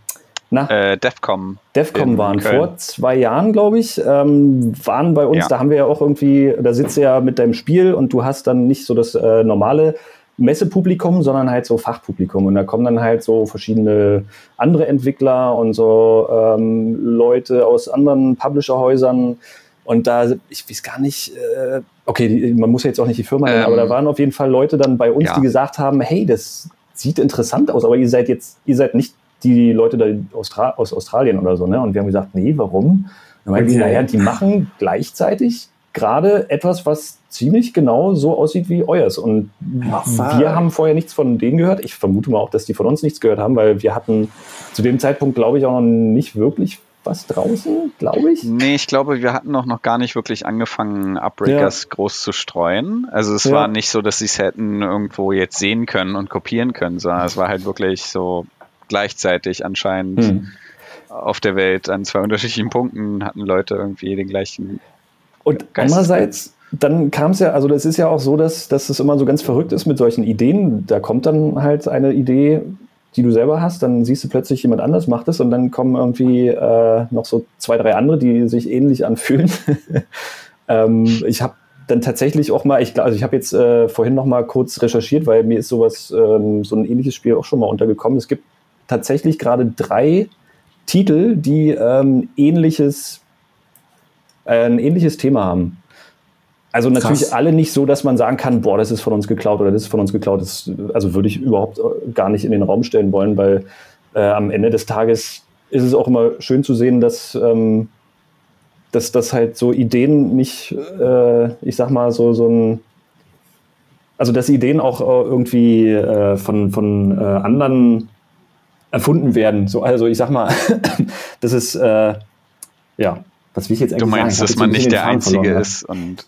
na, äh, DEFCON. DEFCON waren Köln. vor zwei Jahren, glaube ich, ähm, waren bei uns, ja. da haben wir ja auch irgendwie, da sitzt du ja mit deinem Spiel und du hast dann nicht so das äh, normale Messepublikum, sondern halt so Fachpublikum. Und da kommen dann halt so verschiedene andere Entwickler und so ähm, Leute aus anderen Publisherhäusern. Und da, ich weiß gar nicht, äh, okay, man muss ja jetzt auch nicht die Firma nennen, ähm, aber da ähm, waren auf jeden Fall Leute dann bei uns, ja. die gesagt haben, hey, das sieht interessant aus, aber ihr seid jetzt, ihr seid nicht die Leute da Austra aus Australien oder so, ne? Und wir haben gesagt, nee, warum? Dann meinten okay. die, naja, die machen gleichzeitig gerade etwas, was ziemlich genau so aussieht wie euers. Und Ach, wir haben vorher nichts von denen gehört. Ich vermute mal auch, dass die von uns nichts gehört haben, weil wir hatten zu dem Zeitpunkt, glaube ich, auch noch nicht wirklich was draußen, glaube ich. Nee, ich glaube, wir hatten auch noch gar nicht wirklich angefangen, Upbreakers ja. groß zu streuen. Also es ja. war nicht so, dass sie es hätten irgendwo jetzt sehen können und kopieren können, sondern es war halt wirklich so gleichzeitig anscheinend hm. auf der Welt an zwei unterschiedlichen Punkten hatten Leute irgendwie den gleichen. Und Geist andererseits, dann kam es ja, also das ist ja auch so, dass, dass es immer so ganz verrückt ist mit solchen Ideen. Da kommt dann halt eine Idee, die du selber hast, dann siehst du plötzlich jemand anders macht es und dann kommen irgendwie äh, noch so zwei, drei andere, die sich ähnlich anfühlen. ähm, ich habe dann tatsächlich auch mal, ich, also ich habe jetzt äh, vorhin noch mal kurz recherchiert, weil mir ist sowas, ähm, so ein ähnliches Spiel auch schon mal untergekommen. Es gibt tatsächlich gerade drei Titel, die ähm, ähnliches, äh, ein ähnliches Thema haben. Also natürlich Krass. alle nicht so, dass man sagen kann, boah, das ist von uns geklaut oder das ist von uns geklaut. Das, also würde ich überhaupt äh, gar nicht in den Raum stellen wollen, weil äh, am Ende des Tages ist es auch immer schön zu sehen, dass, ähm, dass, dass halt so Ideen nicht, äh, ich sag mal, so, so ein, also dass Ideen auch äh, irgendwie äh, von, von äh, anderen erfunden werden. So, also ich sag mal, das ist, ja, was will ich jetzt eigentlich Du meinst, sagen? dass man nicht der Einzige ist und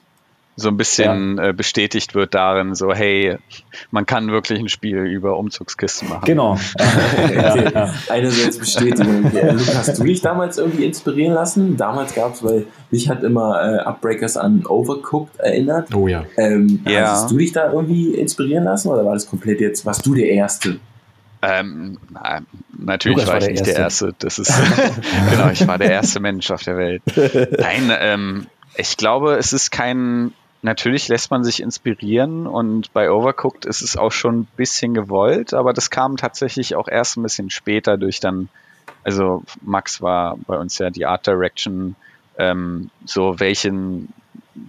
so ein bisschen ja. äh, bestätigt wird darin, so hey, man kann wirklich ein Spiel über Umzugskisten machen. Genau. okay. ja. Einerseits Bestätigung. Luke, hast du dich damals irgendwie inspirieren lassen? Damals gab es, weil mich hat immer äh, Upbreakers an Overcooked erinnert. Oh ja. Ähm, ja. Hast du dich da irgendwie inspirieren lassen oder war das komplett jetzt, warst du der Erste? Ähm, natürlich Lukas war ich nicht der Erste. der Erste. Das ist genau, ich war der erste Mensch auf der Welt. Nein, ähm, ich glaube, es ist kein natürlich lässt man sich inspirieren und bei Overcooked ist es auch schon ein bisschen gewollt, aber das kam tatsächlich auch erst ein bisschen später durch dann, also Max war bei uns ja die Art Direction, ähm, so welchen,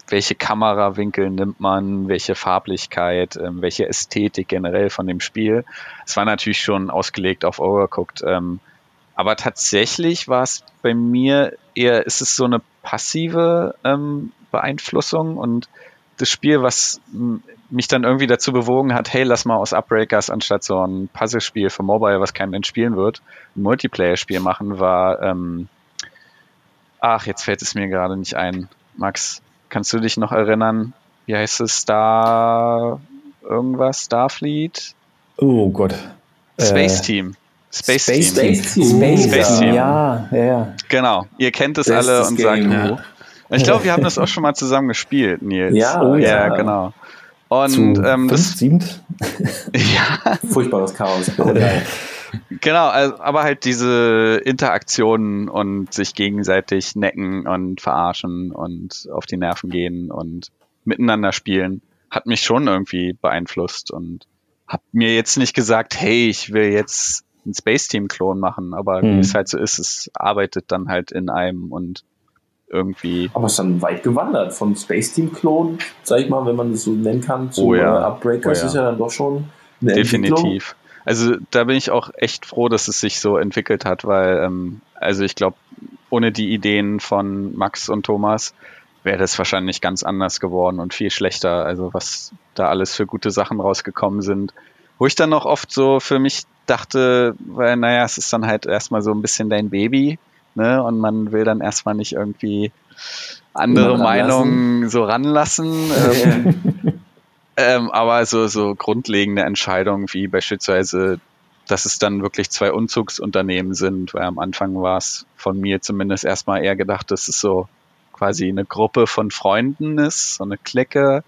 welche Kamerawinkel nimmt man, welche Farblichkeit, ähm, welche Ästhetik generell von dem Spiel. Es war natürlich schon ausgelegt auf Overcooked, ähm, aber tatsächlich war es bei mir eher, ist es so eine passive ähm, Beeinflussung und das Spiel, was mich dann irgendwie dazu bewogen hat, hey, lass mal aus Upbreakers anstatt so ein Puzzlespiel für Mobile, was kein Mensch spielen wird, ein Multiplayer-Spiel machen, war, ähm, ach, jetzt fällt es mir gerade nicht ein. Max, kannst du dich noch erinnern? Wie heißt es? Star irgendwas? Starfleet? Oh Gott. Space äh, Team. Space, Space Team. Space Team. Space, Space Team. Ja, ja, ja. Genau. Ihr kennt es alle und sagt, ja. Ich glaube, wir haben das auch schon mal zusammen gespielt, Nils. Ja, oh, ja, ja, genau. Und Zu ähm, das siebt. ja. Furchtbares Chaos. genau, also, aber halt diese Interaktionen und sich gegenseitig necken und verarschen und auf die Nerven gehen und miteinander spielen, hat mich schon irgendwie beeinflusst und hab mir jetzt nicht gesagt, hey, ich will jetzt ein Space Team Klon machen, aber hm. wie es halt so ist, es arbeitet dann halt in einem und irgendwie. Aber es ist dann weit gewandert von Space Team Klon, sag ich mal, wenn man das so nennen kann, zu oh ja. Upbreakers oh ja. ist ja dann doch schon eine Definitiv. Also da bin ich auch echt froh, dass es sich so entwickelt hat, weil ähm, also ich glaube, ohne die Ideen von Max und Thomas wäre das wahrscheinlich ganz anders geworden und viel schlechter. Also was da alles für gute Sachen rausgekommen sind. Wo ich dann noch oft so für mich dachte, weil naja, es ist dann halt erstmal so ein bisschen dein Baby ne? Und man will dann erstmal nicht irgendwie andere Meinungen so ranlassen. Ähm, ähm, aber so, so grundlegende Entscheidungen wie beispielsweise, dass es dann wirklich zwei Umzugsunternehmen sind, weil am Anfang war es von mir zumindest erstmal eher gedacht, dass es so quasi eine Gruppe von Freunden ist, so eine Clique,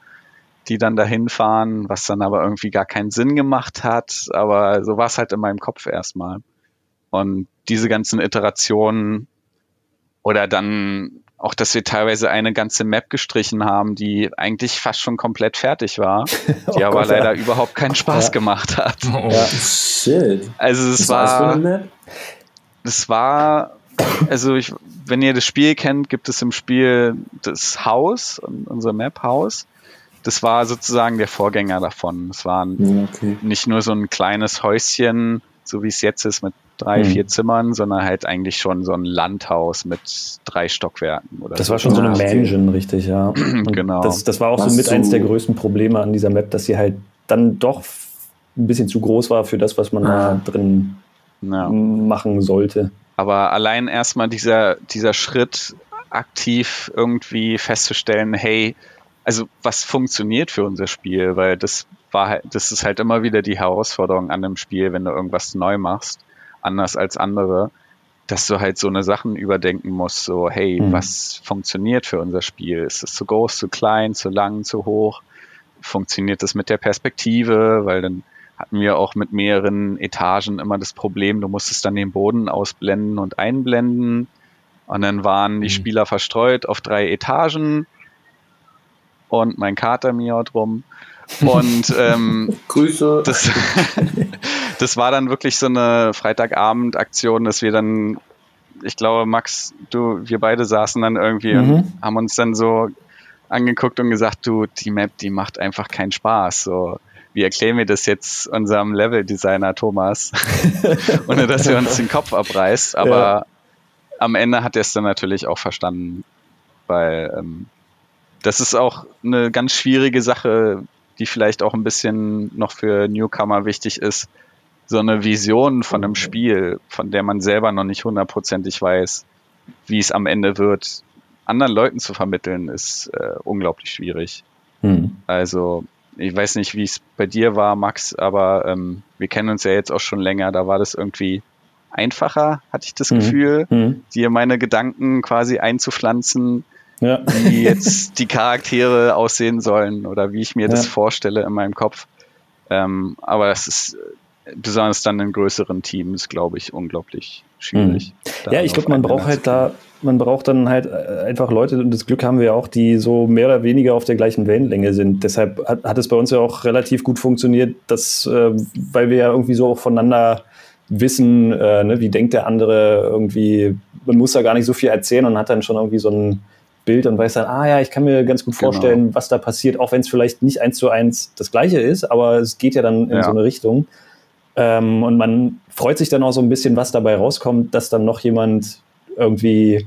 die dann dahin fahren, was dann aber irgendwie gar keinen Sinn gemacht hat. Aber so war es halt in meinem Kopf erstmal. Und diese ganzen Iterationen oder dann auch, dass wir teilweise eine ganze Map gestrichen haben, die eigentlich fast schon komplett fertig war, die oh aber Gott, leider ja. überhaupt keinen Spaß ja. gemacht hat. Oh. Ja. Shit. Also es war, es war, also ich, wenn ihr das Spiel kennt, gibt es im Spiel das Haus, unser Map-Haus. Das war sozusagen der Vorgänger davon. Es war okay. nicht nur so ein kleines Häuschen, so wie es jetzt ist, mit drei, hm. vier Zimmern, sondern halt eigentlich schon so ein Landhaus mit drei Stockwerken. Oder das war schon so eine Mansion, richtig, ja. Und genau. Das, das war auch Was so mit eins der größten Probleme an dieser Map, dass sie halt dann doch ein bisschen zu groß war für das, was man ah. da drin ja. machen sollte. Aber allein erstmal dieser, dieser Schritt, aktiv irgendwie festzustellen, hey, also was funktioniert für unser Spiel, weil das war halt, das ist halt immer wieder die Herausforderung an dem Spiel, wenn du irgendwas neu machst anders als andere, dass du halt so eine Sachen überdenken musst, so, hey, mhm. was funktioniert für unser Spiel? Ist es zu groß, zu klein, zu lang, zu hoch? Funktioniert das mit der Perspektive? Weil dann hatten wir auch mit mehreren Etagen immer das Problem, du musstest dann den Boden ausblenden und einblenden. Und dann waren die mhm. Spieler verstreut auf drei Etagen und mein Kater miaut rum. Und ähm, Grüße. Das, das war dann wirklich so eine Freitagabend-Aktion, dass wir dann, ich glaube, Max, du, wir beide saßen dann irgendwie mhm. und haben uns dann so angeguckt und gesagt, du, die Map, die macht einfach keinen Spaß. So, wie erklären wir das jetzt unserem Level-Designer Thomas, ohne dass er uns den Kopf abreißt. Aber ja. am Ende hat er es dann natürlich auch verstanden, weil ähm, das ist auch eine ganz schwierige Sache, die vielleicht auch ein bisschen noch für Newcomer wichtig ist, so eine Vision von einem Spiel, von der man selber noch nicht hundertprozentig weiß, wie es am Ende wird, anderen Leuten zu vermitteln, ist äh, unglaublich schwierig. Mhm. Also, ich weiß nicht, wie es bei dir war, Max, aber ähm, wir kennen uns ja jetzt auch schon länger, da war das irgendwie einfacher, hatte ich das mhm. Gefühl, mhm. dir meine Gedanken quasi einzupflanzen, ja. wie jetzt die Charaktere aussehen sollen oder wie ich mir ja. das vorstelle in meinem Kopf. Ähm, aber es ist besonders dann in größeren Teams, glaube ich, unglaublich schwierig. Mhm. Ja, ich glaube, man braucht halt da, man braucht dann halt äh, einfach Leute, und das Glück haben wir ja auch, die so mehr oder weniger auf der gleichen Wellenlänge sind. Deshalb hat, hat es bei uns ja auch relativ gut funktioniert, dass, äh, weil wir ja irgendwie so auch voneinander wissen, äh, ne, wie denkt der andere irgendwie, man muss da gar nicht so viel erzählen und hat dann schon irgendwie so ein Bild und weiß dann, ah ja, ich kann mir ganz gut genau. vorstellen, genau. was da passiert, auch wenn es vielleicht nicht eins zu eins das gleiche ist, aber es geht ja dann in ja. so eine Richtung. Ähm, und man freut sich dann auch so ein bisschen, was dabei rauskommt, dass dann noch jemand irgendwie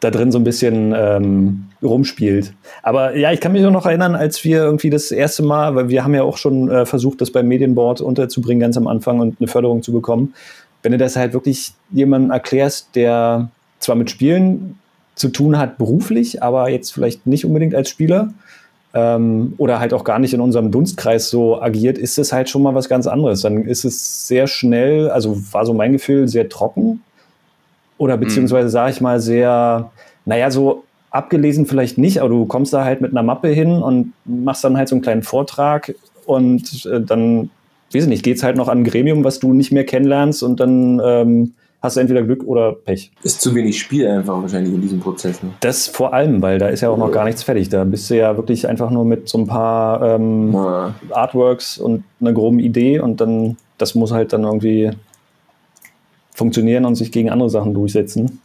da drin so ein bisschen ähm, rumspielt. Aber ja, ich kann mich auch noch erinnern, als wir irgendwie das erste Mal, weil wir haben ja auch schon äh, versucht, das beim Medienboard unterzubringen, ganz am Anfang und eine Förderung zu bekommen. Wenn du das halt wirklich jemandem erklärst, der zwar mit Spielen zu tun hat beruflich, aber jetzt vielleicht nicht unbedingt als Spieler ähm, oder halt auch gar nicht in unserem Dunstkreis so agiert, ist es halt schon mal was ganz anderes. Dann ist es sehr schnell, also war so mein Gefühl, sehr trocken oder mhm. beziehungsweise sage ich mal sehr, naja, so abgelesen vielleicht nicht, aber du kommst da halt mit einer Mappe hin und machst dann halt so einen kleinen Vortrag und äh, dann, weiß ich nicht, geht es halt noch an ein Gremium, was du nicht mehr kennenlernst und dann ähm, hast du entweder Glück oder Pech. Ist zu wenig Spiel einfach wahrscheinlich in diesem Prozess. Ne? Das vor allem, weil da ist ja auch noch gar nichts fertig. Da bist du ja wirklich einfach nur mit so ein paar ähm, ja. Artworks und einer groben Idee und dann, das muss halt dann irgendwie funktionieren und sich gegen andere Sachen durchsetzen.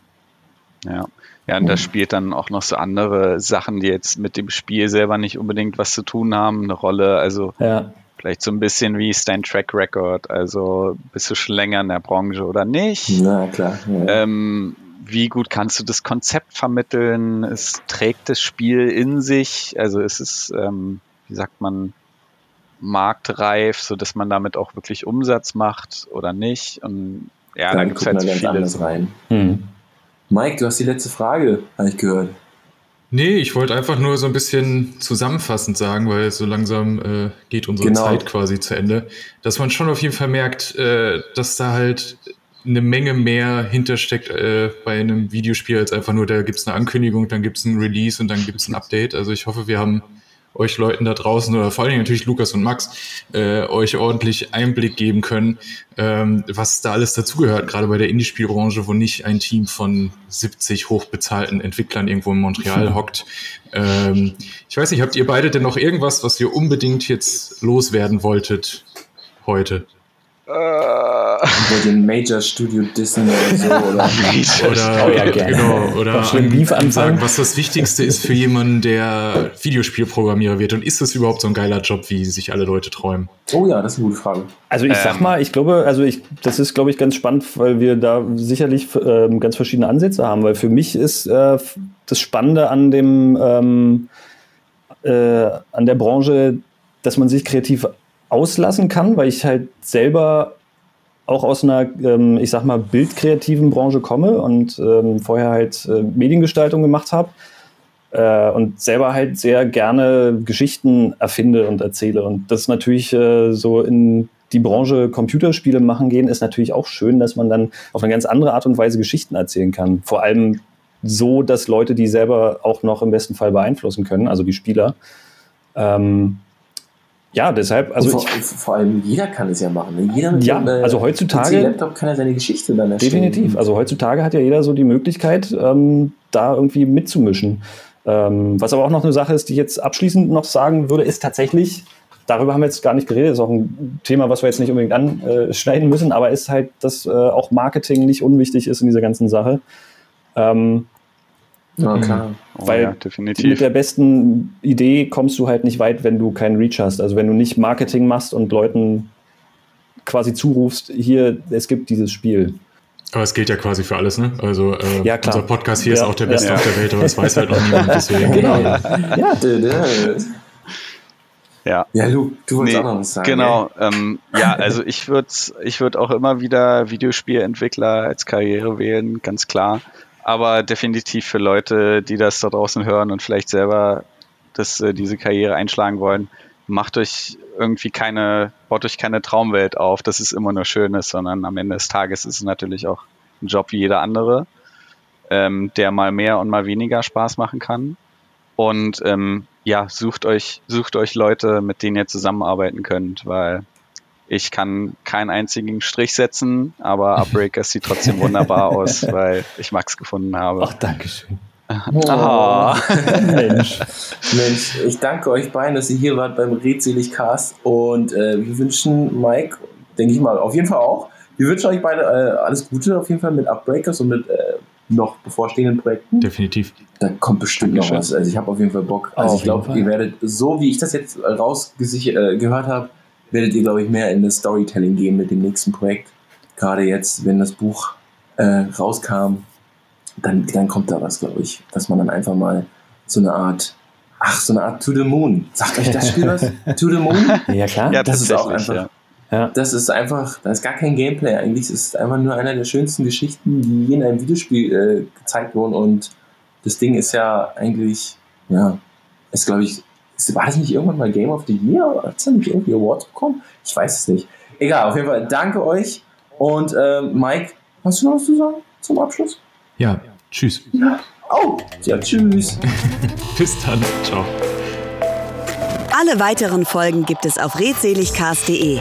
Ja. Ja, und da spielt dann auch noch so andere Sachen, die jetzt mit dem Spiel selber nicht unbedingt was zu tun haben, eine Rolle. Also ja. Vielleicht so ein bisschen wie ist dein Track Record? Also bist du schon länger in der Branche oder nicht? Na klar. Ja. Ähm, wie gut kannst du das Konzept vermitteln? Es trägt das Spiel in sich, also ist es, ähm, wie sagt man, marktreif, so dass man damit auch wirklich Umsatz macht oder nicht? Und ja, da gibt es halt so viele. Rein. Hm. Mike, du hast die letzte Frage, habe ich gehört. Nee, ich wollte einfach nur so ein bisschen zusammenfassend sagen, weil so langsam äh, geht unsere genau. Zeit quasi zu Ende, dass man schon auf jeden Fall merkt, äh, dass da halt eine Menge mehr hintersteckt äh, bei einem Videospiel als einfach nur, da gibt es eine Ankündigung, dann gibt es ein Release und dann gibt es ein Update. Also ich hoffe, wir haben euch Leuten da draußen oder vor allen Dingen natürlich Lukas und Max äh, euch ordentlich Einblick geben können, ähm, was da alles dazugehört, gerade bei der Indie-Spielbranche, wo nicht ein Team von 70 hochbezahlten Entwicklern irgendwo in Montreal hockt. Ähm, ich weiß nicht, habt ihr beide denn noch irgendwas, was ihr unbedingt jetzt loswerden wolltet heute? Äh. den Major Studio dissen oder so. Oder, oder, oh, ja, genau, oder an, sagen, was das Wichtigste ist für jemanden, der Videospielprogrammierer wird. Und ist das überhaupt so ein geiler Job, wie sich alle Leute träumen? Oh ja, das ist eine gute Frage. Also ich ähm. sag mal, ich glaube, also ich, das ist, glaube ich, ganz spannend, weil wir da sicherlich ähm, ganz verschiedene Ansätze haben. Weil für mich ist äh, das Spannende an dem ähm, äh, an der Branche, dass man sich kreativ auslassen kann, weil ich halt selber auch aus einer, ähm, ich sag mal, bildkreativen Branche komme und ähm, vorher halt äh, Mediengestaltung gemacht habe äh, und selber halt sehr gerne Geschichten erfinde und erzähle. Und das natürlich äh, so in die Branche Computerspiele machen gehen, ist natürlich auch schön, dass man dann auf eine ganz andere Art und Weise Geschichten erzählen kann. Vor allem so, dass Leute die selber auch noch im besten Fall beeinflussen können, also die Spieler. Ähm, ja, deshalb, also vor, ich, vor, allem jeder kann es ja machen. Ne? Jeder mit ja, dem, äh, also heutzutage Laptop kann ja seine Geschichte dann erzählen. Definitiv. Also heutzutage hat ja jeder so die Möglichkeit, ähm, da irgendwie mitzumischen. Ähm, was aber auch noch eine Sache ist, die ich jetzt abschließend noch sagen würde, ist tatsächlich, darüber haben wir jetzt gar nicht geredet, ist auch ein Thema, was wir jetzt nicht unbedingt anschneiden müssen, aber ist halt, dass äh, auch Marketing nicht unwichtig ist in dieser ganzen Sache. Ähm, ja, mhm. klar. Oh, Weil ja, definitiv. mit der besten Idee kommst du halt nicht weit, wenn du keinen Reach hast. Also wenn du nicht Marketing machst und Leuten quasi zurufst, hier, es gibt dieses Spiel. Aber es gilt ja quasi für alles, ne? Also äh, ja, unser Podcast hier ja, ist auch der beste ja. auf der Welt, aber das weiß halt noch niemand. Deswegen. Genau. Ja. Ja. Ja, Luke, du wolltest nee, auch noch was sagen. Genau. Ähm, ja, also ich würde ich würd auch immer wieder Videospielentwickler als Karriere wählen, ganz klar aber definitiv für Leute, die das da draußen hören und vielleicht selber das, äh, diese Karriere einschlagen wollen, macht euch irgendwie keine, baut euch keine Traumwelt auf, dass es immer nur schön ist, sondern am Ende des Tages ist es natürlich auch ein Job wie jeder andere, ähm, der mal mehr und mal weniger Spaß machen kann. Und ähm, ja, sucht euch, sucht euch Leute, mit denen ihr zusammenarbeiten könnt, weil ich kann keinen einzigen Strich setzen, aber Upbreakers sieht trotzdem wunderbar aus, weil ich Max gefunden habe. Ach, Dankeschön. Oh. Mensch. Mensch, ich danke euch beiden, dass ihr hier wart beim Redselig-Cast und äh, wir wünschen Mike, denke ich mal, auf jeden Fall auch. Wir wünschen euch beide äh, alles Gute auf jeden Fall mit Upbreakers und mit äh, noch bevorstehenden Projekten. Definitiv. Da kommt bestimmt Dankeschön. noch was. Also ich habe auf jeden Fall Bock. Also auf ich glaube, ihr werdet, so wie ich das jetzt rausgehört habe, werdet ihr, glaube ich, mehr in das Storytelling gehen mit dem nächsten Projekt. Gerade jetzt, wenn das Buch äh, rauskam, dann, dann kommt da was, glaube ich, dass man dann einfach mal so eine Art, ach, so eine Art To the Moon. Sagt euch das Spiel was? to the Moon? Ja, klar. Ja, das ist auch einfach. Ja. Ja. Das ist einfach, da ist gar kein Gameplay eigentlich. Es ist einfach nur einer der schönsten Geschichten, die je in einem Videospiel äh, gezeigt wurden. Und das Ding ist ja eigentlich, ja, ist glaube ich war das nicht irgendwann mal Game of the Year? Hat es da nicht irgendwie Awards bekommen? Ich weiß es nicht. Egal, auf jeden Fall danke euch. Und äh, Mike, hast du noch was zu sagen zum Abschluss? Ja, tschüss. Ja. Oh, ja, tschüss. Bis dann. Ciao. Alle weiteren Folgen gibt es auf redseligcast.de.